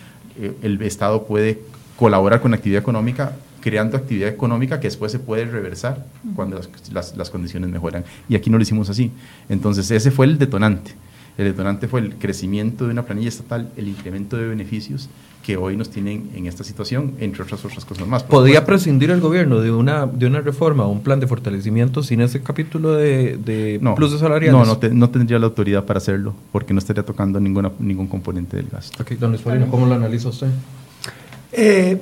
eh, el Estado puede colaborar con actividad económica creando actividad económica que después se puede reversar cuando las, las condiciones mejoran. Y aquí no lo hicimos así. Entonces, ese fue el detonante. El detonante fue el crecimiento de una planilla estatal, el incremento de beneficios que hoy nos tienen en esta situación, entre otras otras cosas más. ¿Podría prescindir el gobierno de una, de una reforma o un plan de fortalecimiento sin ese capítulo de, de no, plus de salariales? No, no, no, tendría la autoridad para hacerlo, porque no estaría tocando ninguna, ningún componente del gasto. Ok, don ¿cómo lo analiza usted? Eh,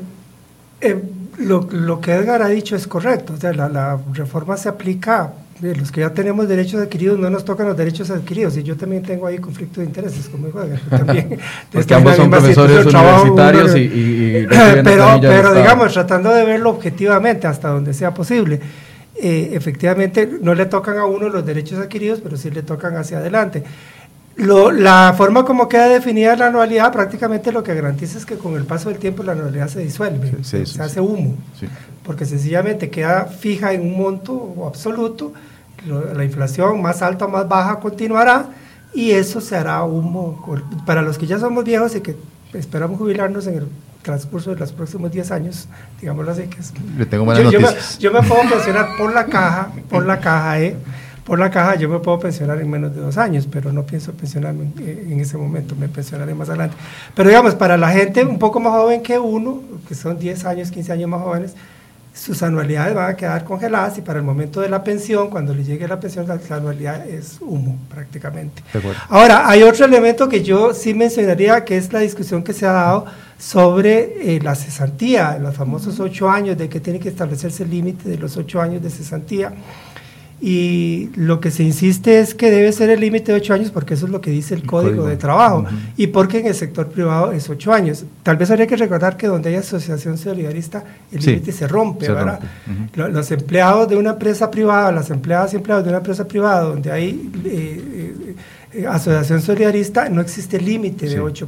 eh, lo, lo, que Edgar ha dicho es correcto, o sea, la, la reforma se aplica los que ya tenemos derechos adquiridos no nos tocan los derechos adquiridos y yo también tengo ahí conflicto de intereses como dijo también [laughs] porque ambos son profesores universitarios y, [laughs] pero, pero digamos tratando de verlo objetivamente hasta donde sea posible eh, efectivamente no le tocan a uno los derechos adquiridos pero sí le tocan hacia adelante lo, la forma como queda definida la anualidad prácticamente lo que garantiza es que con el paso del tiempo la anualidad se disuelve, se, hace humo, porque sencillamente queda fija en un monto absoluto la inflación más alta o más baja continuará y eso se hará humo. Para los que ya somos viejos y que esperamos jubilarnos en el transcurso de los próximos 10 años, digámoslo así, que es, tengo yo, yo, me, yo, me, puedo pensionar por la caja, por la caja, ¿eh? Por la caja yo me puedo pensionar en menos de dos años, pero no pienso pensionarme en, en, ese momento, me pensionaré más adelante. Pero digamos, para la gente un poco más joven que uno, que son 10 años, 15 años más jóvenes, sus anualidades van a quedar congeladas y para el momento de la pensión, cuando le llegue la pensión, la, anualidad es humo prácticamente. Ahora, hay otro elemento que yo sí mencionaría, que es la discusión que se ha dado sobre eh, la cesantía, los famosos ocho años, de que tiene que establecerse el límite de los ocho años de cesantía y lo que se insiste es que debe ser el límite de ocho años porque eso es lo que dice el, código, de trabajo y porque en el sector privado es ocho años. Tal vez habría que recordar que donde hay asociación solidarista el límite se rompe, ¿verdad? Los empleados de una empresa privada, las empleadas y empleados de una empresa privada donde hay... Eh, eh, eh, Asociación Solidarista no existe límite de 8%.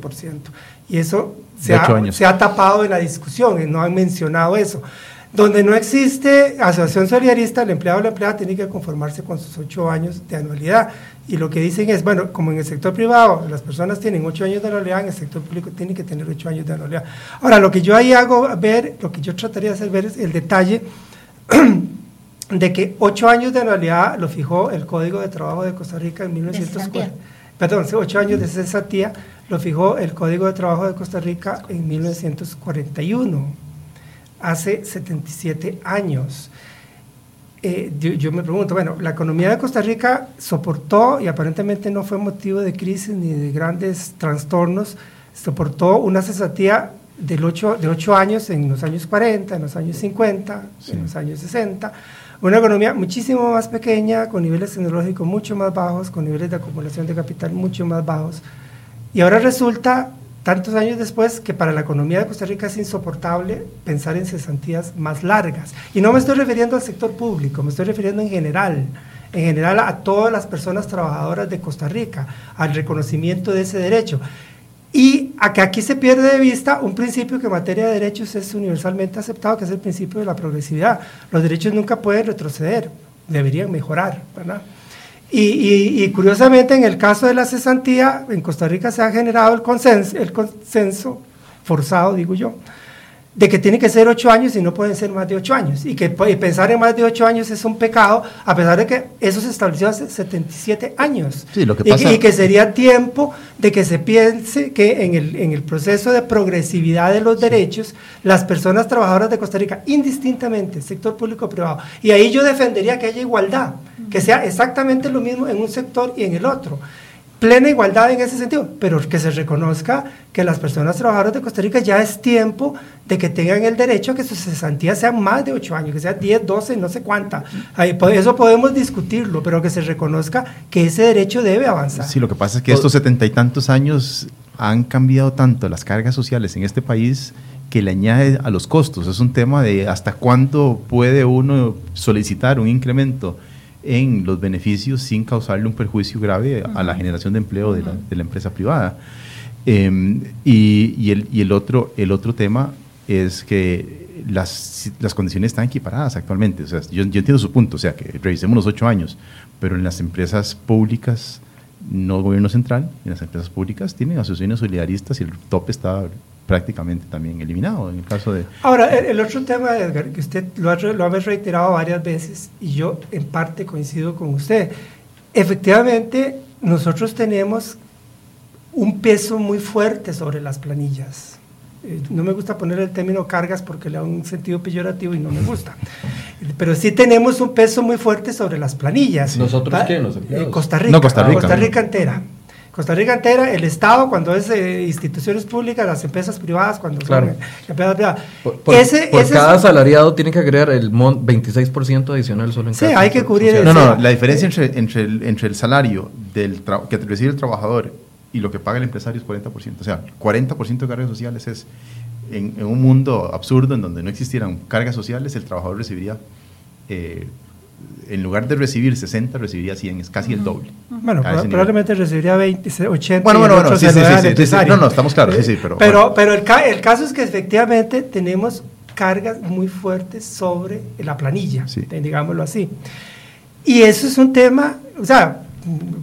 Y eso se ha, se ha, tapado en la discusión, no han mencionado eso. Donde no existe asociación solidarista, el empleado o la empleada tiene que conformarse con sus ocho años de anualidad. Y lo que dicen es, bueno, como en el sector privado las personas tienen ocho años de anualidad, en el sector público tienen que tener ocho años de anualidad. Ahora, lo que yo ahí hago ver, lo que yo trataría de hacer ver es el detalle [clears throat] de que ocho años de anualidad lo fijó el Código de Trabajo de Costa Rica en 1940. Perdón, ocho años de cesantía lo fijó el Código de Trabajo de Costa Rica en 1941 hace 77 años. Eh, yo, me pregunto, bueno, la economía de Costa Rica soportó, y aparentemente no fue motivo de crisis ni de grandes trastornos, soportó una cesantía del de 8 años en los años 40, en los años 50, en los años 60. Una economía muchísimo más pequeña, con niveles tecnológicos mucho más bajos, con niveles de acumulación de capital mucho más bajos. Y ahora resulta tantos años después que para la economía de Costa Rica es insoportable pensar en cesantías más largas. Y no me estoy refiriendo al sector público, me estoy refiriendo en general, en general a todas las personas trabajadoras de Costa Rica, al reconocimiento de ese derecho. Y a que aquí se pierde de vista un principio que en materia de derechos es universalmente aceptado, que es el principio de la progresividad. Los derechos nunca pueden retroceder, deberían mejorar, ¿verdad? Y, curiosamente, en el caso de la cesantía, en Costa Rica se ha generado el consenso, el consenso forzado, digo yo, de que tiene que ser ocho años y no pueden ser más de ocho años. Y que pensar en más de ocho años es un pecado, a pesar de que eso se estableció hace 77 años. Sí, lo que pasa... y, que, sería tiempo de que se piense que en el, en el proceso de progresividad de los derechos, las personas trabajadoras de Costa Rica, indistintamente, sector público o privado, y ahí yo defendería que haya igualdad, que sea exactamente lo mismo en un sector y en el otro plena igualdad en ese sentido, pero que se reconozca que las personas trabajadoras de Costa Rica ya es tiempo de que tengan el derecho a que sus cesantías sean más de 8 años, que sea 10, 12, no sé cuánta. Eso podemos discutirlo, pero que se reconozca que ese derecho debe avanzar. Sí, lo que pasa es que estos setenta y tantos años han cambiado tanto las cargas sociales en este país que le añade a los costos. Es un tema de hasta cuánto puede uno solicitar un incremento en los beneficios sin causarle un perjuicio grave a la generación de empleo de, la, empresa privada. Em, y, el, y el, otro, el otro tema es que las, las, condiciones están equiparadas actualmente. O sea, yo, yo, entiendo su punto, o sea, que revisemos los ocho años, pero en las empresas públicas, no gobierno central, en las empresas públicas tienen asociaciones solidaristas y el tope está prácticamente también eliminado en el caso de... Ahora, el, otro tema, Edgar, que usted lo ha, lo ha reiterado varias veces y yo en parte coincido con usted. Efectivamente, nosotros tenemos un peso muy fuerte sobre las planillas. Eh, no me gusta poner el término cargas porque le da un sentido peyorativo y no me gusta. Pero sí tenemos un peso muy fuerte sobre las planillas. ¿Nosotros qué? Eh, Costa Rica. Costa Rica. Costa Rica entera. Costa Rica entera, el Estado cuando es eh, instituciones públicas, las empresas privadas cuando son empresas privadas. Por, ese, cada asalariado tiene que agregar el 26% adicional solo en Sí, hay que cubrir eso. No, no, la diferencia entre, entre, el, entre el salario del que recibe el trabajador y lo que paga el empresario es 40%. O sea, 40% de cargas sociales es, en, en, un mundo absurdo en donde no existieran cargas sociales, el trabajador recibiría eh, en lugar de recibir 60, recibiría 100, es casi el doble. Bueno, probablemente recibiría 20, 80. Bueno, bueno, bueno, sí, sí, sí, No, no, estamos claros, sí, sí, pero. Pero, pero el, el, caso es que efectivamente tenemos cargas muy fuertes sobre la planilla, digámoslo así. Y eso es un tema, o sea,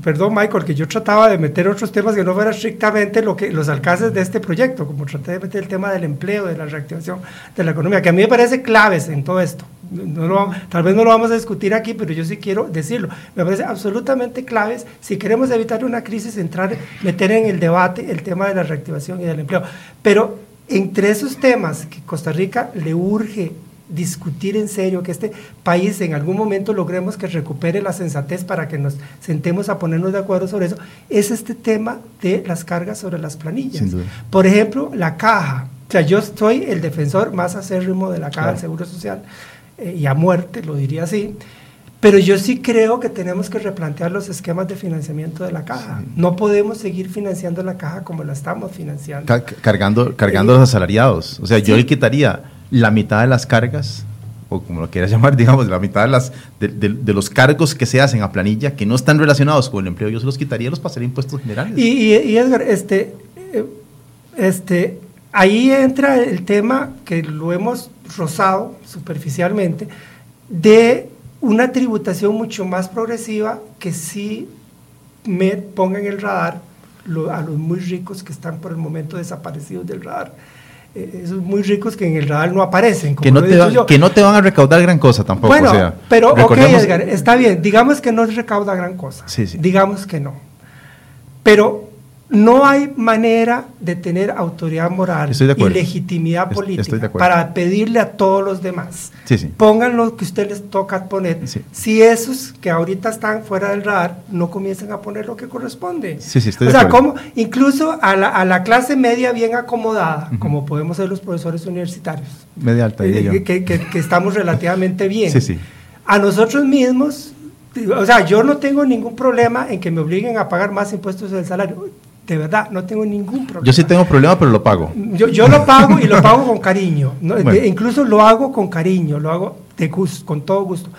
perdón Michael, que yo trataba de meter otros temas que no fueran estrictamente lo que, los alcances de este proyecto, como traté de meter el tema del empleo, de la reactivación de la economía, que a mí me parece claves en todo esto. No tal vez no lo vamos a discutir aquí, pero yo sí quiero decirlo. Me parece absolutamente claves si queremos evitar una crisis, entrar, meter en el debate el tema de la reactivación y del empleo. Pero entre esos temas que Costa Rica le urge discutir en serio, que este país en algún momento logremos que recupere la sensatez para que nos sentemos a ponernos de acuerdo sobre eso, es este tema de las cargas sobre las planillas. Por ejemplo, la caja. O sea, yo soy el defensor más acérrimo de la caja del Seguro Social eh, y a muerte, lo diría así. Pero yo sí creo que tenemos que replantear los esquemas de financiamiento de la caja. No podemos seguir financiando la caja como la estamos financiando. cargando cargando los asalariados. O sea, yo le quitaría la mitad de las cargas o como lo quieras [laughs] llamar, digamos, la mitad de, las, de, los cargos que se hacen a planilla que no están relacionados con el empleo, yo se los quitaría, los pasaría impuestos generales. Y, y, Edgar, este, eh, este, ahí entra el tema que lo hemos rozado superficialmente, de una tributación mucho más progresiva que sí me ponga en el radar a los muy ricos que están por el momento desaparecidos del radar. Eh, esos muy ricos que en el radar no aparecen. que, no te que no te van a recaudar gran cosa tampoco. Bueno, pero ok, Edgar, está bien, digamos que no recauda gran cosa. Sí, sí. Digamos que no. Pero no hay manera de tener autoridad moral y legitimidad política para pedirle a todos los demás. Pongan lo que ustedes les toca poner. Si esos que ahorita están fuera del radar no comiencen a poner lo que corresponde. o sea, como incluso a la, clase media bien acomodada, como podemos ser los profesores universitarios. Media alta, eh, que, que, estamos relativamente bien. A nosotros mismos, o sea, yo no tengo ningún problema en que me obliguen a pagar más impuestos del salario de verdad, no tengo ningún problema. Yo sí tengo problema, pero lo pago. Yo, yo lo pago y lo pago con cariño. incluso lo hago con cariño, lo hago de gusto, con todo gusto.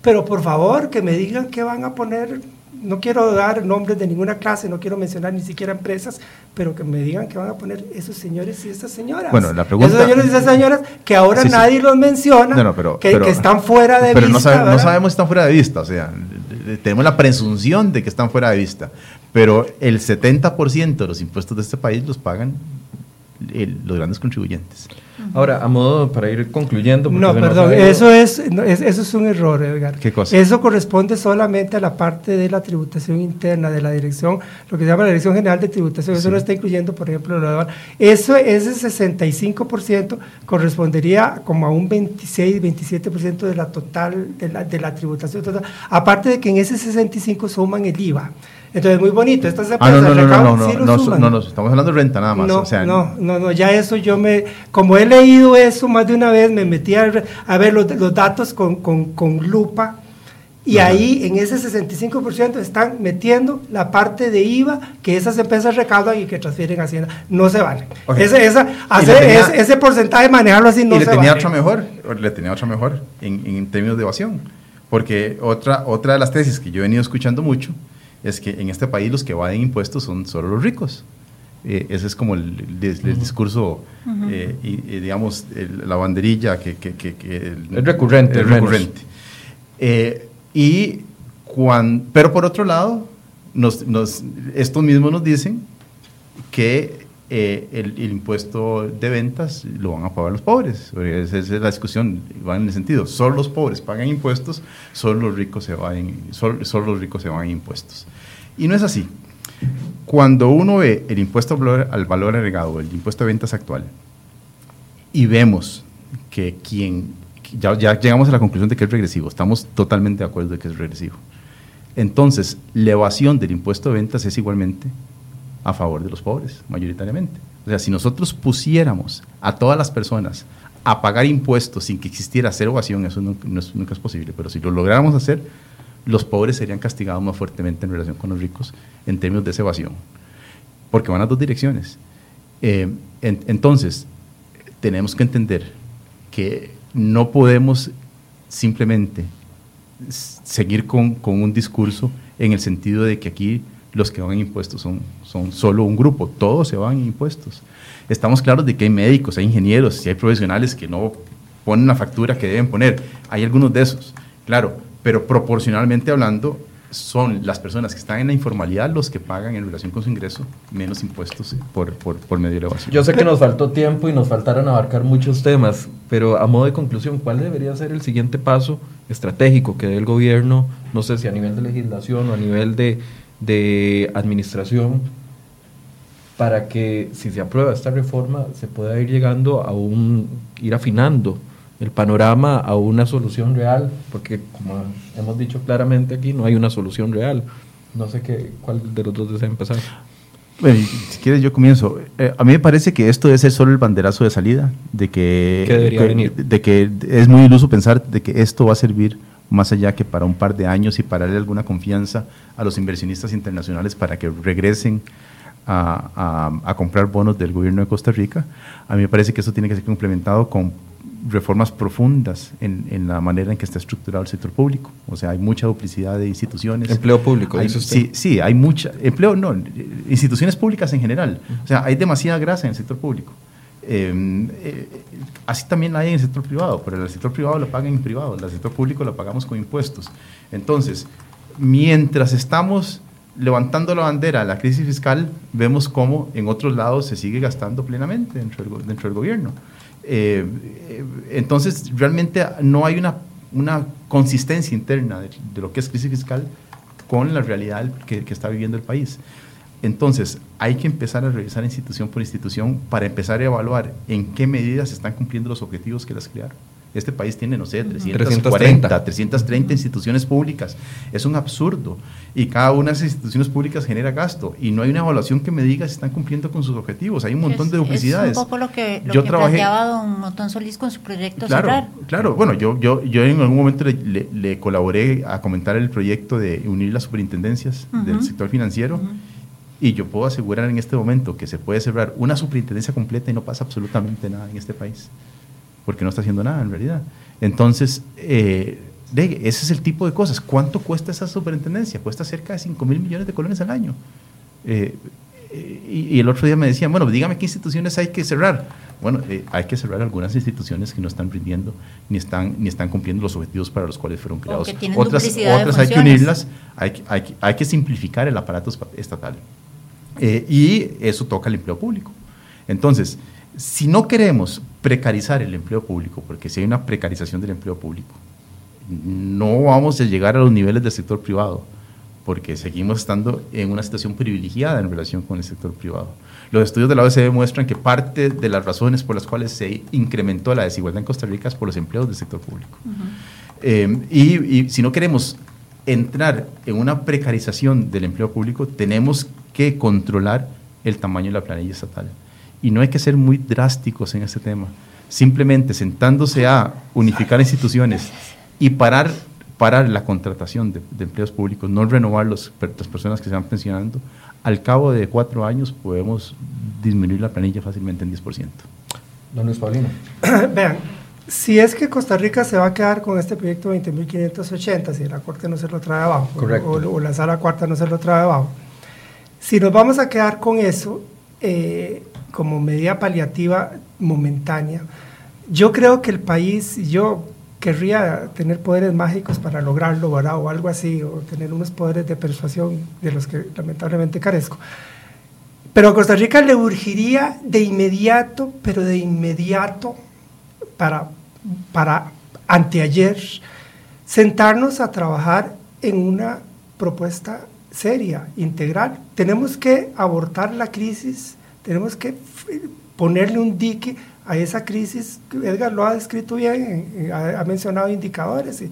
Pero por favor, que me digan qué van a poner. No quiero dar nombres de ninguna clase, no quiero mencionar ni siquiera empresas, pero que me digan qué van a poner esos señores y esas señoras. Bueno, la pregunta. Esos señores y esas señoras que ahora nadie los menciona, que, están fuera de pero vista. Pero no, sabemos si están fuera de vista, o sea, tenemos la presunción de que están fuera de vista pero el 70% de los impuestos de este país los pagan los grandes contribuyentes. Ahora, a modo para ir concluyendo. No, perdón, eso es, eso es un error, Edgar. ¿Qué cosa? Eso corresponde solamente a la parte de la tributación interna, de la dirección, lo que se llama la Dirección General de Tributación. Eso no está incluyendo, por ejemplo, lo de Eso, ese 65% correspondería como a un 26, 27% de la total, de la, de la tributación total. Aparte de que en ese 65 suman el IVA. Entonces, muy bonito. Estas empresas ah, no, no, no, no, no, no, no, estamos hablando de renta nada más. No, no, no, no, ya eso yo me, como he leído eso más de una vez, me metí a, ver los, los datos con, con, con, lupa y ahí en ese 65% están metiendo la parte de IVA que esas empresas recaudan y que transfieren a Hacienda. No se vale. Ese, esa, hacer, ese, porcentaje, manejarlo así no y le tenía Otra mejor, le tenía otra mejor en, en términos de evasión. Porque otra, otra de las tesis que yo he venido escuchando mucho es que en este país los que evaden impuestos son solo los ricos. Eh, ese es como el, discurso, eh, y, digamos, la banderilla que... que, que, es recurrente. recurrente. Eh, y cuando, pero por otro lado, nos, nos, estos mismos nos dicen que el, impuesto de ventas lo van a pagar los pobres. Esa es la discusión, va en el sentido, solo los pobres pagan impuestos, solo los ricos se van, solo, solo los ricos se van impuestos. Y no es así. Cuando uno ve el impuesto al valor agregado, el impuesto de ventas actual, y vemos que quien, ya, ya llegamos a la conclusión de que es regresivo, estamos totalmente de acuerdo de que es regresivo. Entonces, la evasión del impuesto de ventas es igualmente a favor de los pobres, mayoritariamente. O sea, si nosotros pusiéramos a todas las personas a pagar impuestos sin que existiera cero evasión, eso nunca es posible, pero si lo lográramos hacer, los pobres serían castigados más fuertemente en relación con los ricos en términos de esa evasión, porque van a dos direcciones. Eh, entonces, tenemos que entender que no podemos simplemente seguir con, un discurso en el sentido de que aquí los que van impuestos son, son solo un grupo, todos se van impuestos. Estamos claros de que hay médicos, hay ingenieros y hay profesionales que no ponen la factura que deben poner. Hay algunos de esos, claro, pero proporcionalmente hablando, son las personas que están en la informalidad los que pagan en relación con su ingreso menos impuestos por, por, por medio de evasión. Yo sé que nos faltó tiempo y nos faltaron abarcar muchos temas, pero a modo de conclusión, ¿cuál debería ser el siguiente paso estratégico que dé el gobierno, no sé si a nivel de legislación o a nivel de, de administración, para que si se aprueba esta reforma se pueda ir llegando a un, ir afinando el panorama a una solución real, porque como hemos dicho claramente aquí, no hay una solución real. No sé qué, cuál de los dos desea empezar. Bueno, si quieres yo comienzo. Eh, a mí me parece que esto debe ser solo el banderazo de salida, de que, venir? de que es muy iluso pensar de que esto va a servir más allá que para un par de años y para darle alguna confianza a los inversionistas internacionales para que regresen a, a, comprar bonos del gobierno de Costa Rica. A mí me parece que eso tiene que ser complementado con reformas profundas en, en, la manera en que está estructurado el sector público. O sea, hay mucha duplicidad de instituciones. Empleo público, hay, Sí, sí, hay mucha. Empleo, no, instituciones públicas en general. O sea, hay demasiada grasa en el sector público. Em, eh, así también hay en el sector privado, pero el sector privado lo pagan en privado, el sector público lo pagamos con impuestos. Entonces, mientras estamos levantando la bandera de la crisis fiscal, vemos cómo en otros lados se sigue gastando plenamente dentro del, dentro del gobierno. Eh, entonces, realmente no hay una, una consistencia interna de, lo que es crisis fiscal con la realidad que, que, está viviendo el país. Entonces, hay que empezar a revisar institución por institución para empezar a evaluar en qué medidas se están cumpliendo los objetivos que las crearon. Este país tiene, no sé, 340, 330, instituciones públicas. Es un absurdo. Y cada una de esas instituciones públicas genera gasto. Y no hay una evaluación que me diga si están cumpliendo con sus objetivos. Hay un montón de duplicidades. Es un poco lo que, lo yo que trabajé, planteaba don Motón Solís con su proyecto claro, Claro, bueno, yo, yo, yo en algún momento le, colaboré a comentar el proyecto de unir las superintendencias del sector financiero. Y yo puedo asegurar en este momento que se puede cerrar una superintendencia completa y no pasa absolutamente nada en este país porque no está haciendo nada en realidad. Entonces, eh, ese es el tipo de cosas. ¿Cuánto cuesta esa superintendencia? Cuesta cerca de 5 mil millones de colones al año. Eh, y, el otro día me decían, bueno, dígame qué instituciones hay que cerrar. Bueno, eh, hay que cerrar algunas instituciones que no están rindiendo ni están, ni están cumpliendo los objetivos para los cuales fueron creados. Otras, otras hay que unirlas, hay, hay, hay, que simplificar el aparato estatal. y eso toca el empleo público. Entonces, si no queremos precarizar el empleo público, porque si hay una precarización del empleo público, no vamos a llegar a los niveles del sector privado, porque seguimos estando en una situación privilegiada en relación con el sector privado. Los estudios de la OECD demuestran que parte de las razones por las cuales se incrementó la desigualdad en Costa Rica es por los empleos del sector público. Eh, y, y si no queremos entrar en una precarización del empleo público, tenemos que controlar el tamaño de la planilla estatal. Y no hay que ser muy drásticos en este tema. Simplemente sentándose a unificar instituciones y parar, parar la contratación de, empleos públicos, no renovar los, las personas que se van pensionando, al cabo de cuatro años podemos disminuir la planilla fácilmente en 10%. Don Luis Paulino. [coughs] Vean, si es que Costa Rica se va a quedar con este proyecto 20.580, si la Corte no se lo trae abajo, o, o, la Sala Cuarta no se lo trae abajo, si nos vamos a quedar con eso, eh, como medida paliativa momentánea. Yo creo que el país, yo querría tener poderes mágicos para lograrlo, O algo así, o tener unos poderes de persuasión de los que lamentablemente carezco. Pero a Costa Rica le urgiría de inmediato, pero de inmediato, para, para anteayer, sentarnos a trabajar en una propuesta seria, integral. Tenemos que abortar la crisis tenemos que ponerle un dique a esa crisis. Edgar lo ha descrito bien, ha, mencionado indicadores y,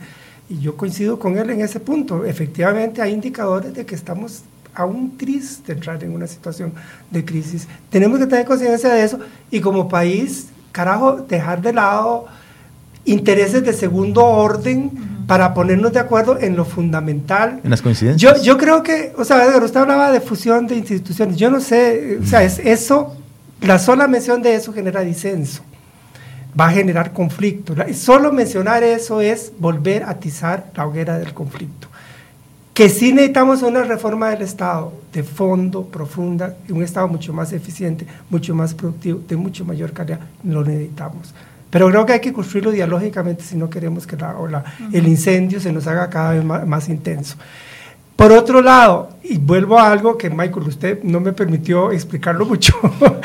yo coincido con él en ese punto. Efectivamente hay indicadores de que estamos aún tristes de entrar en una situación de crisis. Tenemos que tener conciencia de eso y como país, carajo, dejar de lado intereses de segundo orden para ponernos de acuerdo en lo fundamental. En las coincidencias. Yo, yo creo que, o sea, usted hablaba de fusión de instituciones. Yo no sé, o sea, es eso, la sola mención de eso genera disenso, va a generar conflicto. Solo mencionar eso es volver a atizar la hoguera del conflicto. Que sí necesitamos una reforma del Estado de fondo, profunda, un Estado mucho más eficiente, mucho más productivo, de mucho mayor calidad, lo necesitamos. Pero creo que hay que construirlo dialógicamente si no queremos que la, el incendio se nos haga cada vez más, intenso. Por otro lado, y vuelvo a algo que Michael, usted no me permitió explicarlo mucho,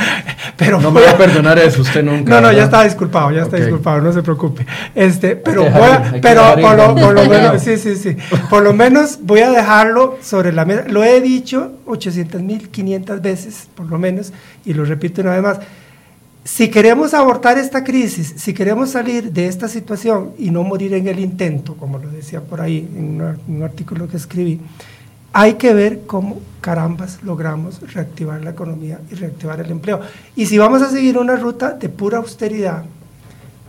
[laughs] pero no me va a perdonar eso usted nunca. No, no, ya está disculpado, ya está disculpado, no se preocupe. Este, pero voy a, pero por lo, por lo menos, [laughs] sí, sí, sí, por lo menos voy a dejarlo sobre la mesa. Lo he dicho 800 mil 500 veces, por lo menos, y lo repito una vez más si queremos abortar esta crisis, si queremos salir de esta situación y no morir en el intento, como lo decía por ahí en un artículo que escribí, hay que ver cómo carambas logramos reactivar la economía y reactivar el empleo. Y si vamos a seguir una ruta de pura austeridad,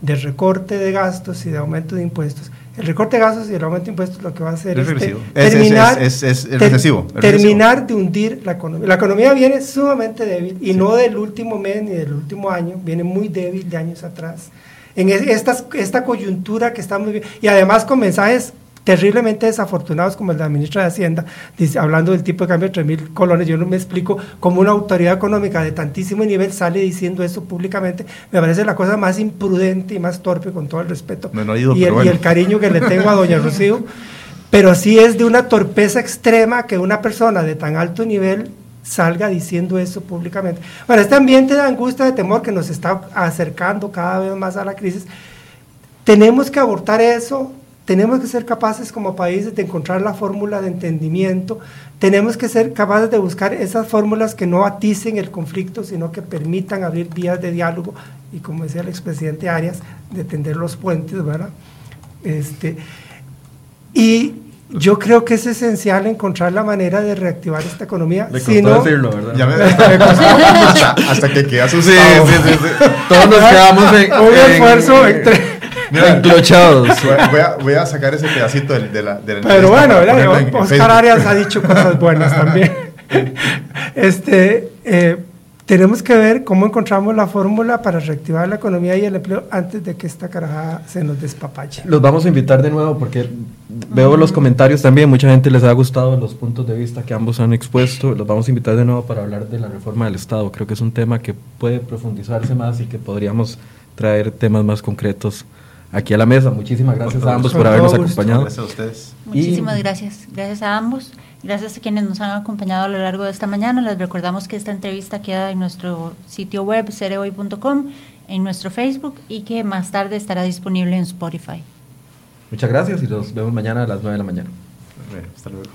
de recorte de gastos y de aumento de impuestos, El recorte de gastos y el aumento de impuestos lo que va a hacer Es terminar, es- es- es ter- recesivo, es terminar de hundir la economía. La economía viene sumamente débil y no del último mes ni del último año, viene muy débil de años atrás. En es- estas- esta coyuntura que estamos viviendo, y además con mensajes terriblemente desafortunados como el de la ministra de Hacienda, dice- hablando del tipo de cambio de 3 mil colones, yo no me explico cómo una autoridad económica de tantísimo nivel sale diciendo eso públicamente, me parece la cosa más imprudente y más torpe con todo el respeto No, no ido, y, el, y el cariño que le tengo a doña Rocío, [laughs] pero sí es de una torpeza extrema que una persona de tan alto nivel salga diciendo eso públicamente. Bueno, este ambiente de angustia, de temor que nos está acercando cada vez más a la crisis, tenemos que abortar eso, tenemos que ser capaces como países de encontrar la fórmula de entendimiento, tenemos que ser capaces de buscar esas fórmulas que no aticen el conflicto, sino que permitan abrir vías de diálogo y como decía el expresidente Arias, de tender los puentes, ¿verdad? Este, y yo creo que es esencial encontrar la manera de reactivar esta economía. Le si costó no- decirlo, ¿verdad? Ya me, hasta, hasta que queda Sí, asustado. sí, sí, sí. Todos nos quedamos en, un en- esfuerzo entre- enclochados. voy, a- voy a, voy a sacar ese pedacito de, de la, de la Pero bueno, en- Oscar. Arias ha dicho cosas buenas también. [laughs] este, eh, tenemos que ver cómo encontramos la fórmula para reactivar la economía y el empleo antes de que esta carajada se nos despapache. Los vamos a invitar de nuevo porque veo los comentarios también, mucha gente les ha gustado los puntos de vista que ambos han expuesto. Los vamos a invitar de nuevo para hablar de la reforma del Estado. Creo que es un tema que puede profundizarse más y que podríamos traer temas más concretos aquí a la mesa. Muchísimas gracias a ambos por habernos acompañado. Gracias a ustedes. Muchísimas Y- gracias. Gracias a ambos. Gracias a quienes nos han acompañado a lo largo de esta mañana. Les recordamos que esta entrevista queda en nuestro sitio web cereoy.com, en nuestro Facebook y que más tarde estará disponible en Spotify. Muchas gracias y los vemos mañana a las 9 de la mañana. Bueno, hasta luego.